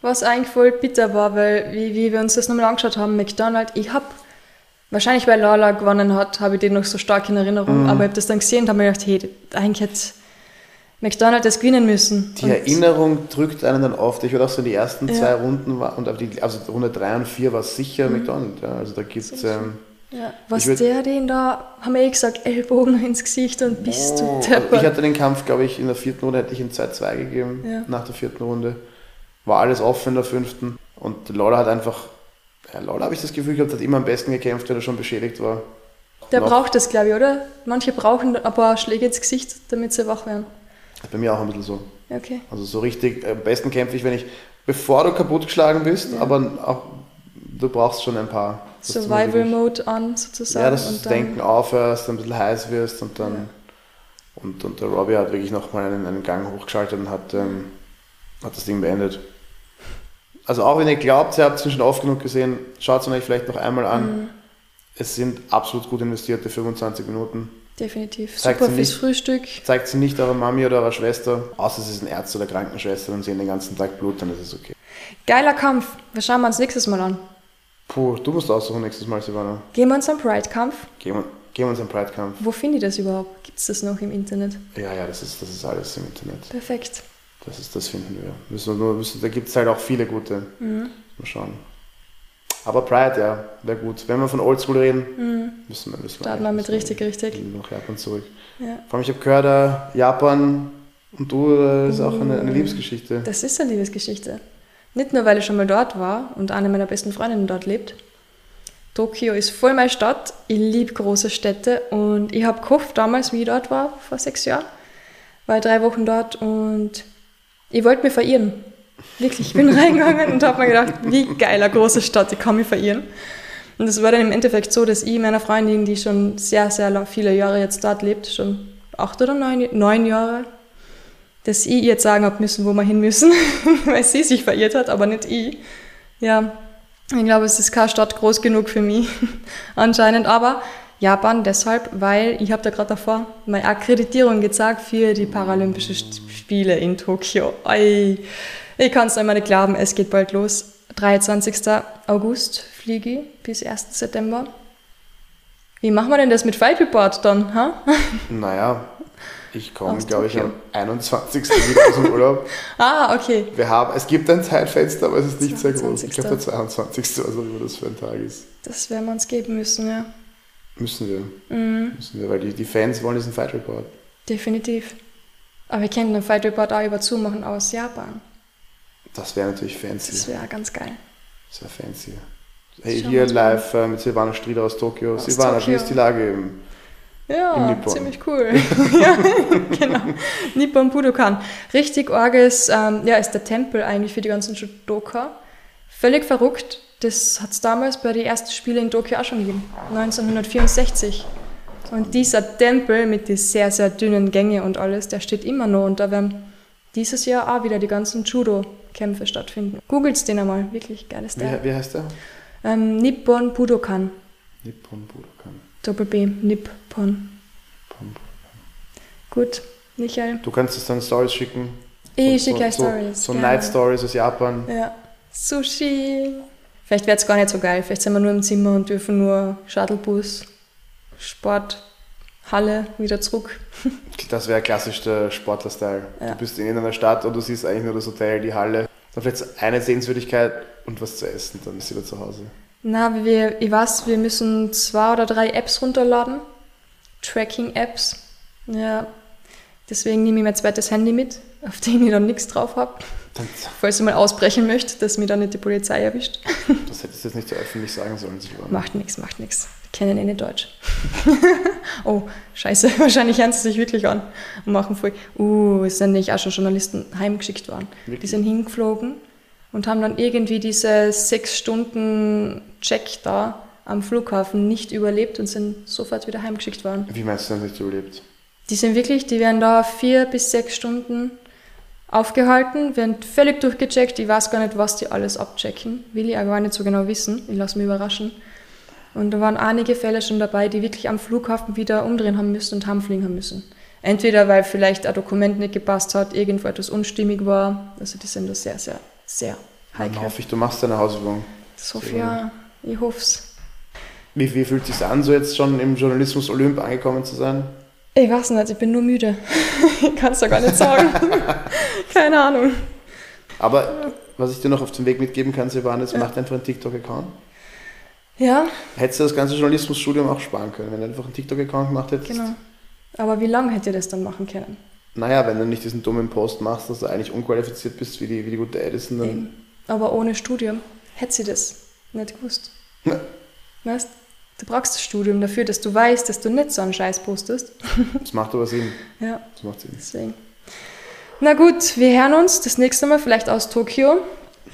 Was eigentlich voll bitter war, weil wie, wie wir uns das nochmal angeschaut haben, McDonald, ich habe, wahrscheinlich weil Lala gewonnen hat, habe ich den noch so stark in Erinnerung, Mhm. aber ich habe das dann gesehen und habe mir gedacht, hey, eigentlich hätte McDonald das gewinnen müssen. Die Und- Erinnerung drückt einen dann oft. Ich würde auch so die ersten Ja. zwei Runden, war, und auf die, also Runde 3 und 4 war sicher McDonald. Ja. Also da gibt es... Ähm, Ja, was würd- der den da, haben wir eh gesagt, Ellbogen ins Gesicht und bist oh, du also ich hatte den Kampf, glaube ich, in der vierten Runde hätte ich ihm 2-2 gegeben, Ja. nach der vierten Runde. War alles offen in der fünften. Und Lawler hat einfach, ja, Lawler habe ich das Gefühl gehabt, hat immer am besten gekämpft, wenn er schon beschädigt war. Der noch- braucht das, glaube ich, oder? Manche brauchen ein paar Schläge ins Gesicht, damit sie wach werden. Bei mir auch ein bisschen so. Okay. Also so richtig, am besten kämpfe ich, wenn ich, bevor du kaputtgeschlagen bist, Ja. aber auch, du brauchst schon ein paar. Survival Mode an, sozusagen. Ja, dass du das Denken aufhörst, ein bisschen heiß wirst und dann. Und, und der Robbie hat wirklich nochmal einen, einen Gang hochgeschaltet und hat, ähm, hat das Ding beendet. Also auch wenn ihr glaubt, ihr habt es schon oft genug gesehen, schaut es euch vielleicht noch einmal an. Mhm. Es sind absolut gut investierte 25 Minuten. Definitiv. Zeigt Super fürs. Frühstück. Zeigt sie nicht eurer Mami oder eurer Schwester, außer sie sind Ärzte oder Krankenschwester und sehen den ganzen Tag Blut, dann ist es okay. Geiler Kampf. Wir schauen wir uns nächstes Mal an. Puh, du musst aussuchen nächstes Mal, Silvana. Gehen wir uns einen Pride-Kampf. Gehen wir, gehen wir uns einen Pride-Kampf. Wo finde ich das überhaupt? Gibt es das noch im Internet? Ja, ja, das ist, das ist alles im Internet. Perfekt. Das, ist, das finden wir. Müssen wir nur, müssen, da gibt es halt auch viele gute. Mhm. Mal schauen. Aber Pride, ja, wäre gut. Wenn wir von Oldschool reden, müssen wir, müssen Starten wir Mhm. mit richtig, richtig. Nach Japan zurück. Ja. Vor allem, ich habe gehört, äh, Japan und du, äh, ist auch eine, eine Liebesgeschichte. Das ist eine Liebesgeschichte. Nicht nur, weil ich schon mal dort war und eine meiner besten Freundinnen dort lebt. Tokio ist voll meine Stadt. Ich liebe große Städte und ich habe gehofft damals, wie ich dort war, vor sechs Jahren. War ich drei Wochen dort und ich wollte mich verirren. Wirklich, ich bin reingegangen und habe mir gedacht, wie geil, eine große Stadt, ich kann mich verirren. Und es war dann im Endeffekt so, dass ich meiner Freundin, die schon sehr, sehr viele Jahre jetzt dort lebt, schon acht oder neun, neun Jahre, dass ich ihr jetzt sagen habe müssen, wo wir hin müssen, weil sie sich verirrt hat, aber nicht ich. Ja, ich glaube, es ist keine Stadt groß genug für mich anscheinend, aber Japan deshalb, weil ich habe da gerade davor meine Akkreditierung gezeigt für die Paralympischen Spiele in Tokio. Ei, ich kann es einmal nicht glauben, es geht bald los. 23. August fliege ich bis 1. September. Wie machen wir denn das mit Fight Report dann? Ha? Naja, ich komme, glaube ich, am 21. wieder aus dem Urlaub. Ah, okay. Wir haben, es gibt ein Zeitfenster, aber es ist nicht sehr groß. Ich 22.. glaube, der 22. was auch immer das für ein Tag ist. Das werden wir uns geben müssen, ja. Müssen wir. Mhm. Müssen wir, weil die, die Fans wollen diesen Fight Report. Definitiv. Aber wir können den Fight Report auch über Zoom machen aus Japan. Das wäre natürlich fancy. Das wäre ganz geil. Das wäre fancy. Hey, hier live äh, mit Silvana Strieder aus Tokio. Aus Silvana, Tokio. wie ist die Lage? Im, Ja, ziemlich cool. ja, genau. Nippon Budokan. Richtig orges, ähm, ja, ist der Tempel eigentlich für die ganzen Judoka. Völlig verrückt. Das hat es damals bei den ersten Spielen in Tokio auch schon gegeben. 1964. Und dieser Tempel mit den sehr, sehr dünnen Gänge und alles, der steht immer noch. Und da werden dieses Jahr auch wieder die ganzen Judo-Kämpfe stattfinden. Googelt's den einmal. Wirklich geiles Teil. wie, wie heißt der? Ähm, Nippon Budokan. Nippon Budokan. Doppel B. Nippon. Pom- Gut, Michael. Du kannst es dann Stories schicken. Ich So- schicke euch so, Stories. So gerne. Night Stories aus Japan. Ja. Sushi. Vielleicht wird es gar nicht so geil. Vielleicht sind wir nur im Zimmer und dürfen nur Shuttlebus, Sport, Halle, wieder zurück. Das wäre klassisch der Sportler-Style. Ja. Du bist in irgendeiner Stadt und du siehst eigentlich nur das Hotel, die Halle. Dann vielleicht eine Sehenswürdigkeit und was zu essen, dann bist du wieder zu Hause. Na, wir, ich weiß, wir müssen zwei oder drei Apps runterladen. Tracking-Apps. Ja. Deswegen nehme ich mein zweites Handy mit, auf dem ich dann nichts drauf habe. Falls ich mal ausbrechen möchte, dass mir dann nicht die Polizei erwischt. das hättest du jetzt nicht so öffentlich sagen sollen. Macht nichts, macht nichts. Die kennen eh nicht Deutsch. oh, scheiße. Wahrscheinlich hören sie sich wirklich an und machen voll. Uh, es sind nämlich auch schon Journalisten heimgeschickt worden. Die Wirklich? sind hingeflogen und haben dann irgendwie diese sechs Stunden Check da am Flughafen nicht überlebt und sind sofort wieder heimgeschickt worden. Wie meinst du das nicht überlebt? Die sind wirklich, die werden da vier bis sechs Stunden aufgehalten, werden völlig durchgecheckt. Ich weiß gar nicht, was die alles abchecken. Will ich auch gar nicht so genau wissen. Ich lasse mich überraschen. Und da waren einige Fälle schon dabei, die wirklich am Flughafen wieder umdrehen haben müssen und haben müssen. Entweder weil vielleicht ein Dokument nicht gepasst hat, irgendwo etwas unstimmig war. Also die sind da sehr, sehr, sehr Dann heikel. hoffe ich, du machst deine Hausübung. Sophia, ich hoffe es. Wie, wie fühlt es sich an, so jetzt schon im Journalismus Olymp angekommen zu sein? Ich weiß nicht, ich bin nur müde. ich kann es ja gar nicht sagen. Keine Ahnung. Aber was ich dir noch auf den Weg mitgeben kann, Silvana, ist, mach einfach einen TikTok-Account. Ja, Hättest du das ganze Journalismusstudium auch sparen können, wenn du einfach einen TikTok-Account gemacht hättest? genau. Aber wie lange hätte ihr das dann machen können? Naja, wenn du nicht diesen dummen Post machst, dass du eigentlich unqualifiziert bist wie die, wie die gute Edison, dann. Eben. Aber ohne Studium hätte sie das nicht gewusst. Ja. Weißt du? brauchst das Studium dafür, dass du weißt, dass du nicht so einen Scheiß postest. Das macht aber Sinn. Ja, Das macht Sinn. deswegen. Na gut, wir hören uns das nächste Mal vielleicht aus Tokio.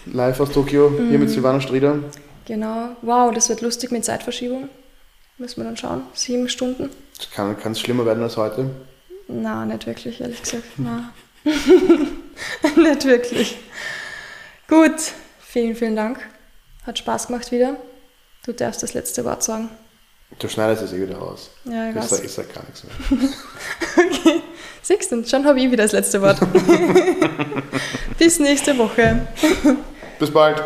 Live aus Tokio, hier mit Silvana Strieder. Genau. Wow, das wird lustig mit Zeitverschiebung. Müssen wir dann schauen. Sieben Stunden? Kann es schlimmer werden als heute. Na, nicht wirklich, ehrlich gesagt. Na. nicht wirklich. Gut, vielen, vielen Dank. Hat Spaß gemacht wieder. Du darfst das letzte Wort sagen. Du schneidest es eh wieder raus. Ja, ich Ich sag, ich sag gar nichts mehr. Okay. Siehst du, schon habe ich wieder das letzte Wort. Bis nächste Woche. Bis bald.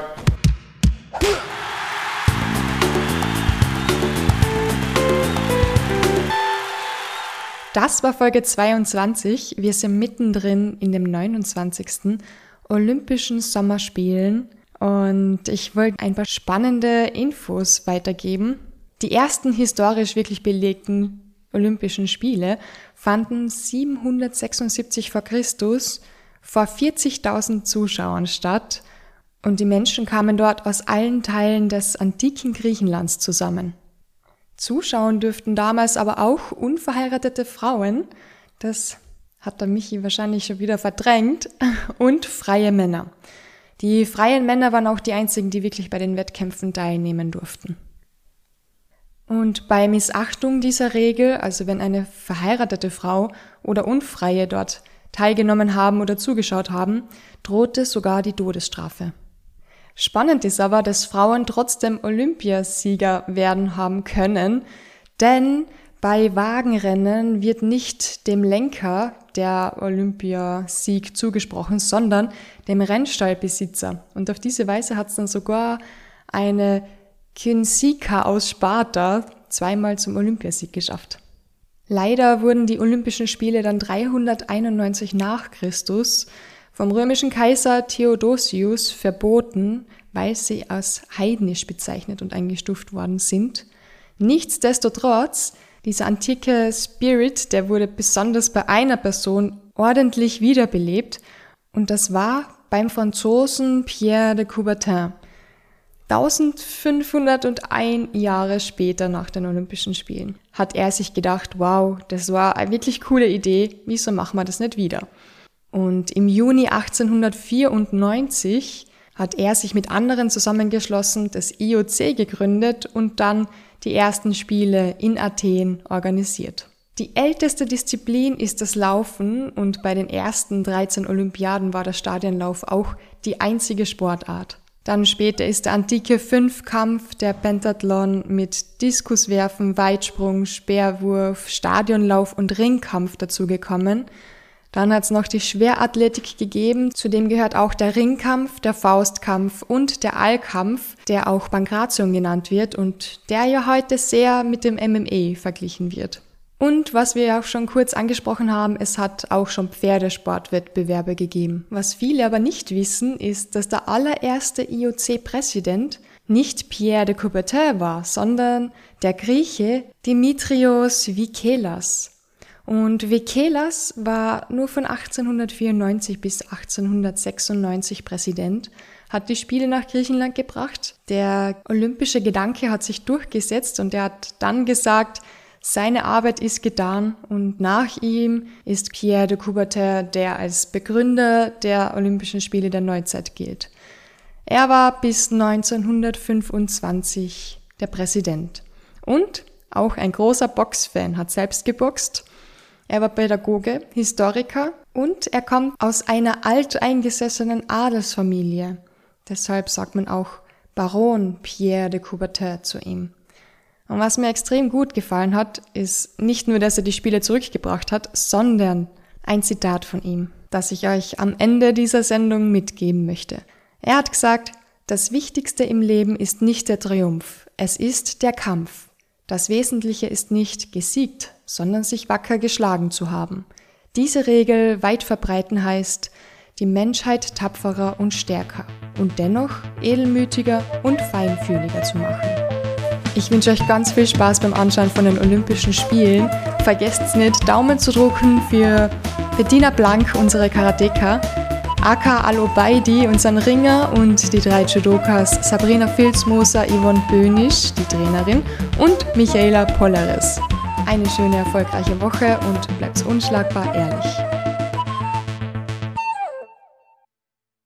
Das war Folge 22. Wir sind mittendrin in dem 29. Olympischen Sommerspielen und ich wollte ein paar spannende Infos weitergeben. Die ersten historisch wirklich belegten Olympischen Spiele fanden 776 vor Christus vor 40.000 Zuschauern statt und die Menschen kamen dort aus allen Teilen des antiken Griechenlands zusammen. Zuschauen dürften damals aber auch unverheiratete Frauen, das hat der Michi wahrscheinlich schon wieder verdrängt, und freie Männer. Die freien Männer waren auch die einzigen, die wirklich bei den Wettkämpfen teilnehmen durften. Und bei Missachtung dieser Regel, also wenn eine verheiratete Frau oder Unfreie dort teilgenommen haben oder zugeschaut haben, drohte sogar die Todesstrafe. Spannend ist aber, dass Frauen trotzdem Olympiasieger werden haben können, denn bei Wagenrennen wird nicht dem Lenker der Olympiasieg zugesprochen, sondern dem Rennstallbesitzer. Und auf diese Weise hat es dann sogar eine Kynsika aus Sparta zweimal zum Olympiasieg geschafft. Leider wurden die Olympischen Spiele dann 391 nach Christus vom römischen Kaiser Theodosius verboten, weil sie als heidnisch bezeichnet und eingestuft worden sind. Nichtsdestotrotz, dieser antike Spirit, der wurde besonders bei einer Person ordentlich wiederbelebt und das war beim Franzosen Pierre de Coubertin. 1501 Jahre später nach den Olympischen Spielen hat er sich gedacht, wow, das war eine wirklich coole Idee, wieso machen wir das nicht wieder? Und im Juni 1894 hat er sich mit anderen zusammengeschlossen, das IOC gegründet und dann die ersten Spiele in Athen organisiert. Die älteste Disziplin ist das Laufen und bei den ersten 13 Olympiaden war der Stadionlauf auch die einzige Sportart. Dann später ist der antike Fünfkampf, der Pentathlon mit Diskuswerfen, Weitsprung, Speerwurf, Stadionlauf und Ringkampf dazugekommen. Dann hat es noch die Schwerathletik gegeben, zudem gehört auch der Ringkampf, der Faustkampf und der Allkampf, der auch Pankration genannt wird und der ja heute sehr mit dem MMA verglichen wird. Und was wir auch schon kurz angesprochen haben, es hat auch schon Pferdesportwettbewerbe gegeben. Was viele aber nicht wissen, ist, dass der allererste IOC-Präsident nicht Pierre de Coubertin war, sondern der Grieche Dimitrios Vikelas. Und Vikelas war nur von 1894 bis 1896 Präsident, hat die Spiele nach Griechenland gebracht. Der olympische Gedanke hat sich durchgesetzt und er hat dann gesagt, seine Arbeit ist getan und nach ihm ist Pierre de Coubertin, der als Begründer der Olympischen Spiele der Neuzeit gilt. Er war bis 1925 der Präsident und auch ein großer Boxfan, hat selbst geboxt. Er war Pädagoge, Historiker und er kommt aus einer alteingesessenen Adelsfamilie. Deshalb sagt man auch Baron Pierre de Coubertin zu ihm. Und was mir extrem gut gefallen hat, ist nicht nur, dass er die Spiele zurückgebracht hat, sondern ein Zitat von ihm, das ich euch am Ende dieser Sendung mitgeben möchte. Er hat gesagt, das Wichtigste im Leben ist nicht der Triumph, es ist der Kampf. Das Wesentliche ist nicht gesiegt, sondern sich wacker geschlagen zu haben. Diese Regel weit verbreiten heißt, die Menschheit tapferer und stärker und dennoch edelmütiger und feinfühliger zu machen. Ich wünsche euch ganz viel Spaß beim Anschauen von den Olympischen Spielen. Vergesst nicht, Daumen zu drücken für Bettina Blank, unsere Karateka, Aka Alobaidi, unseren Ringer und die drei Judokas Sabrina Filzmoser, Yvonne Bönisch, die Trainerin, und Michaela Polaris. Eine schöne, erfolgreiche Woche und bleibt unschlagbar ehrlich.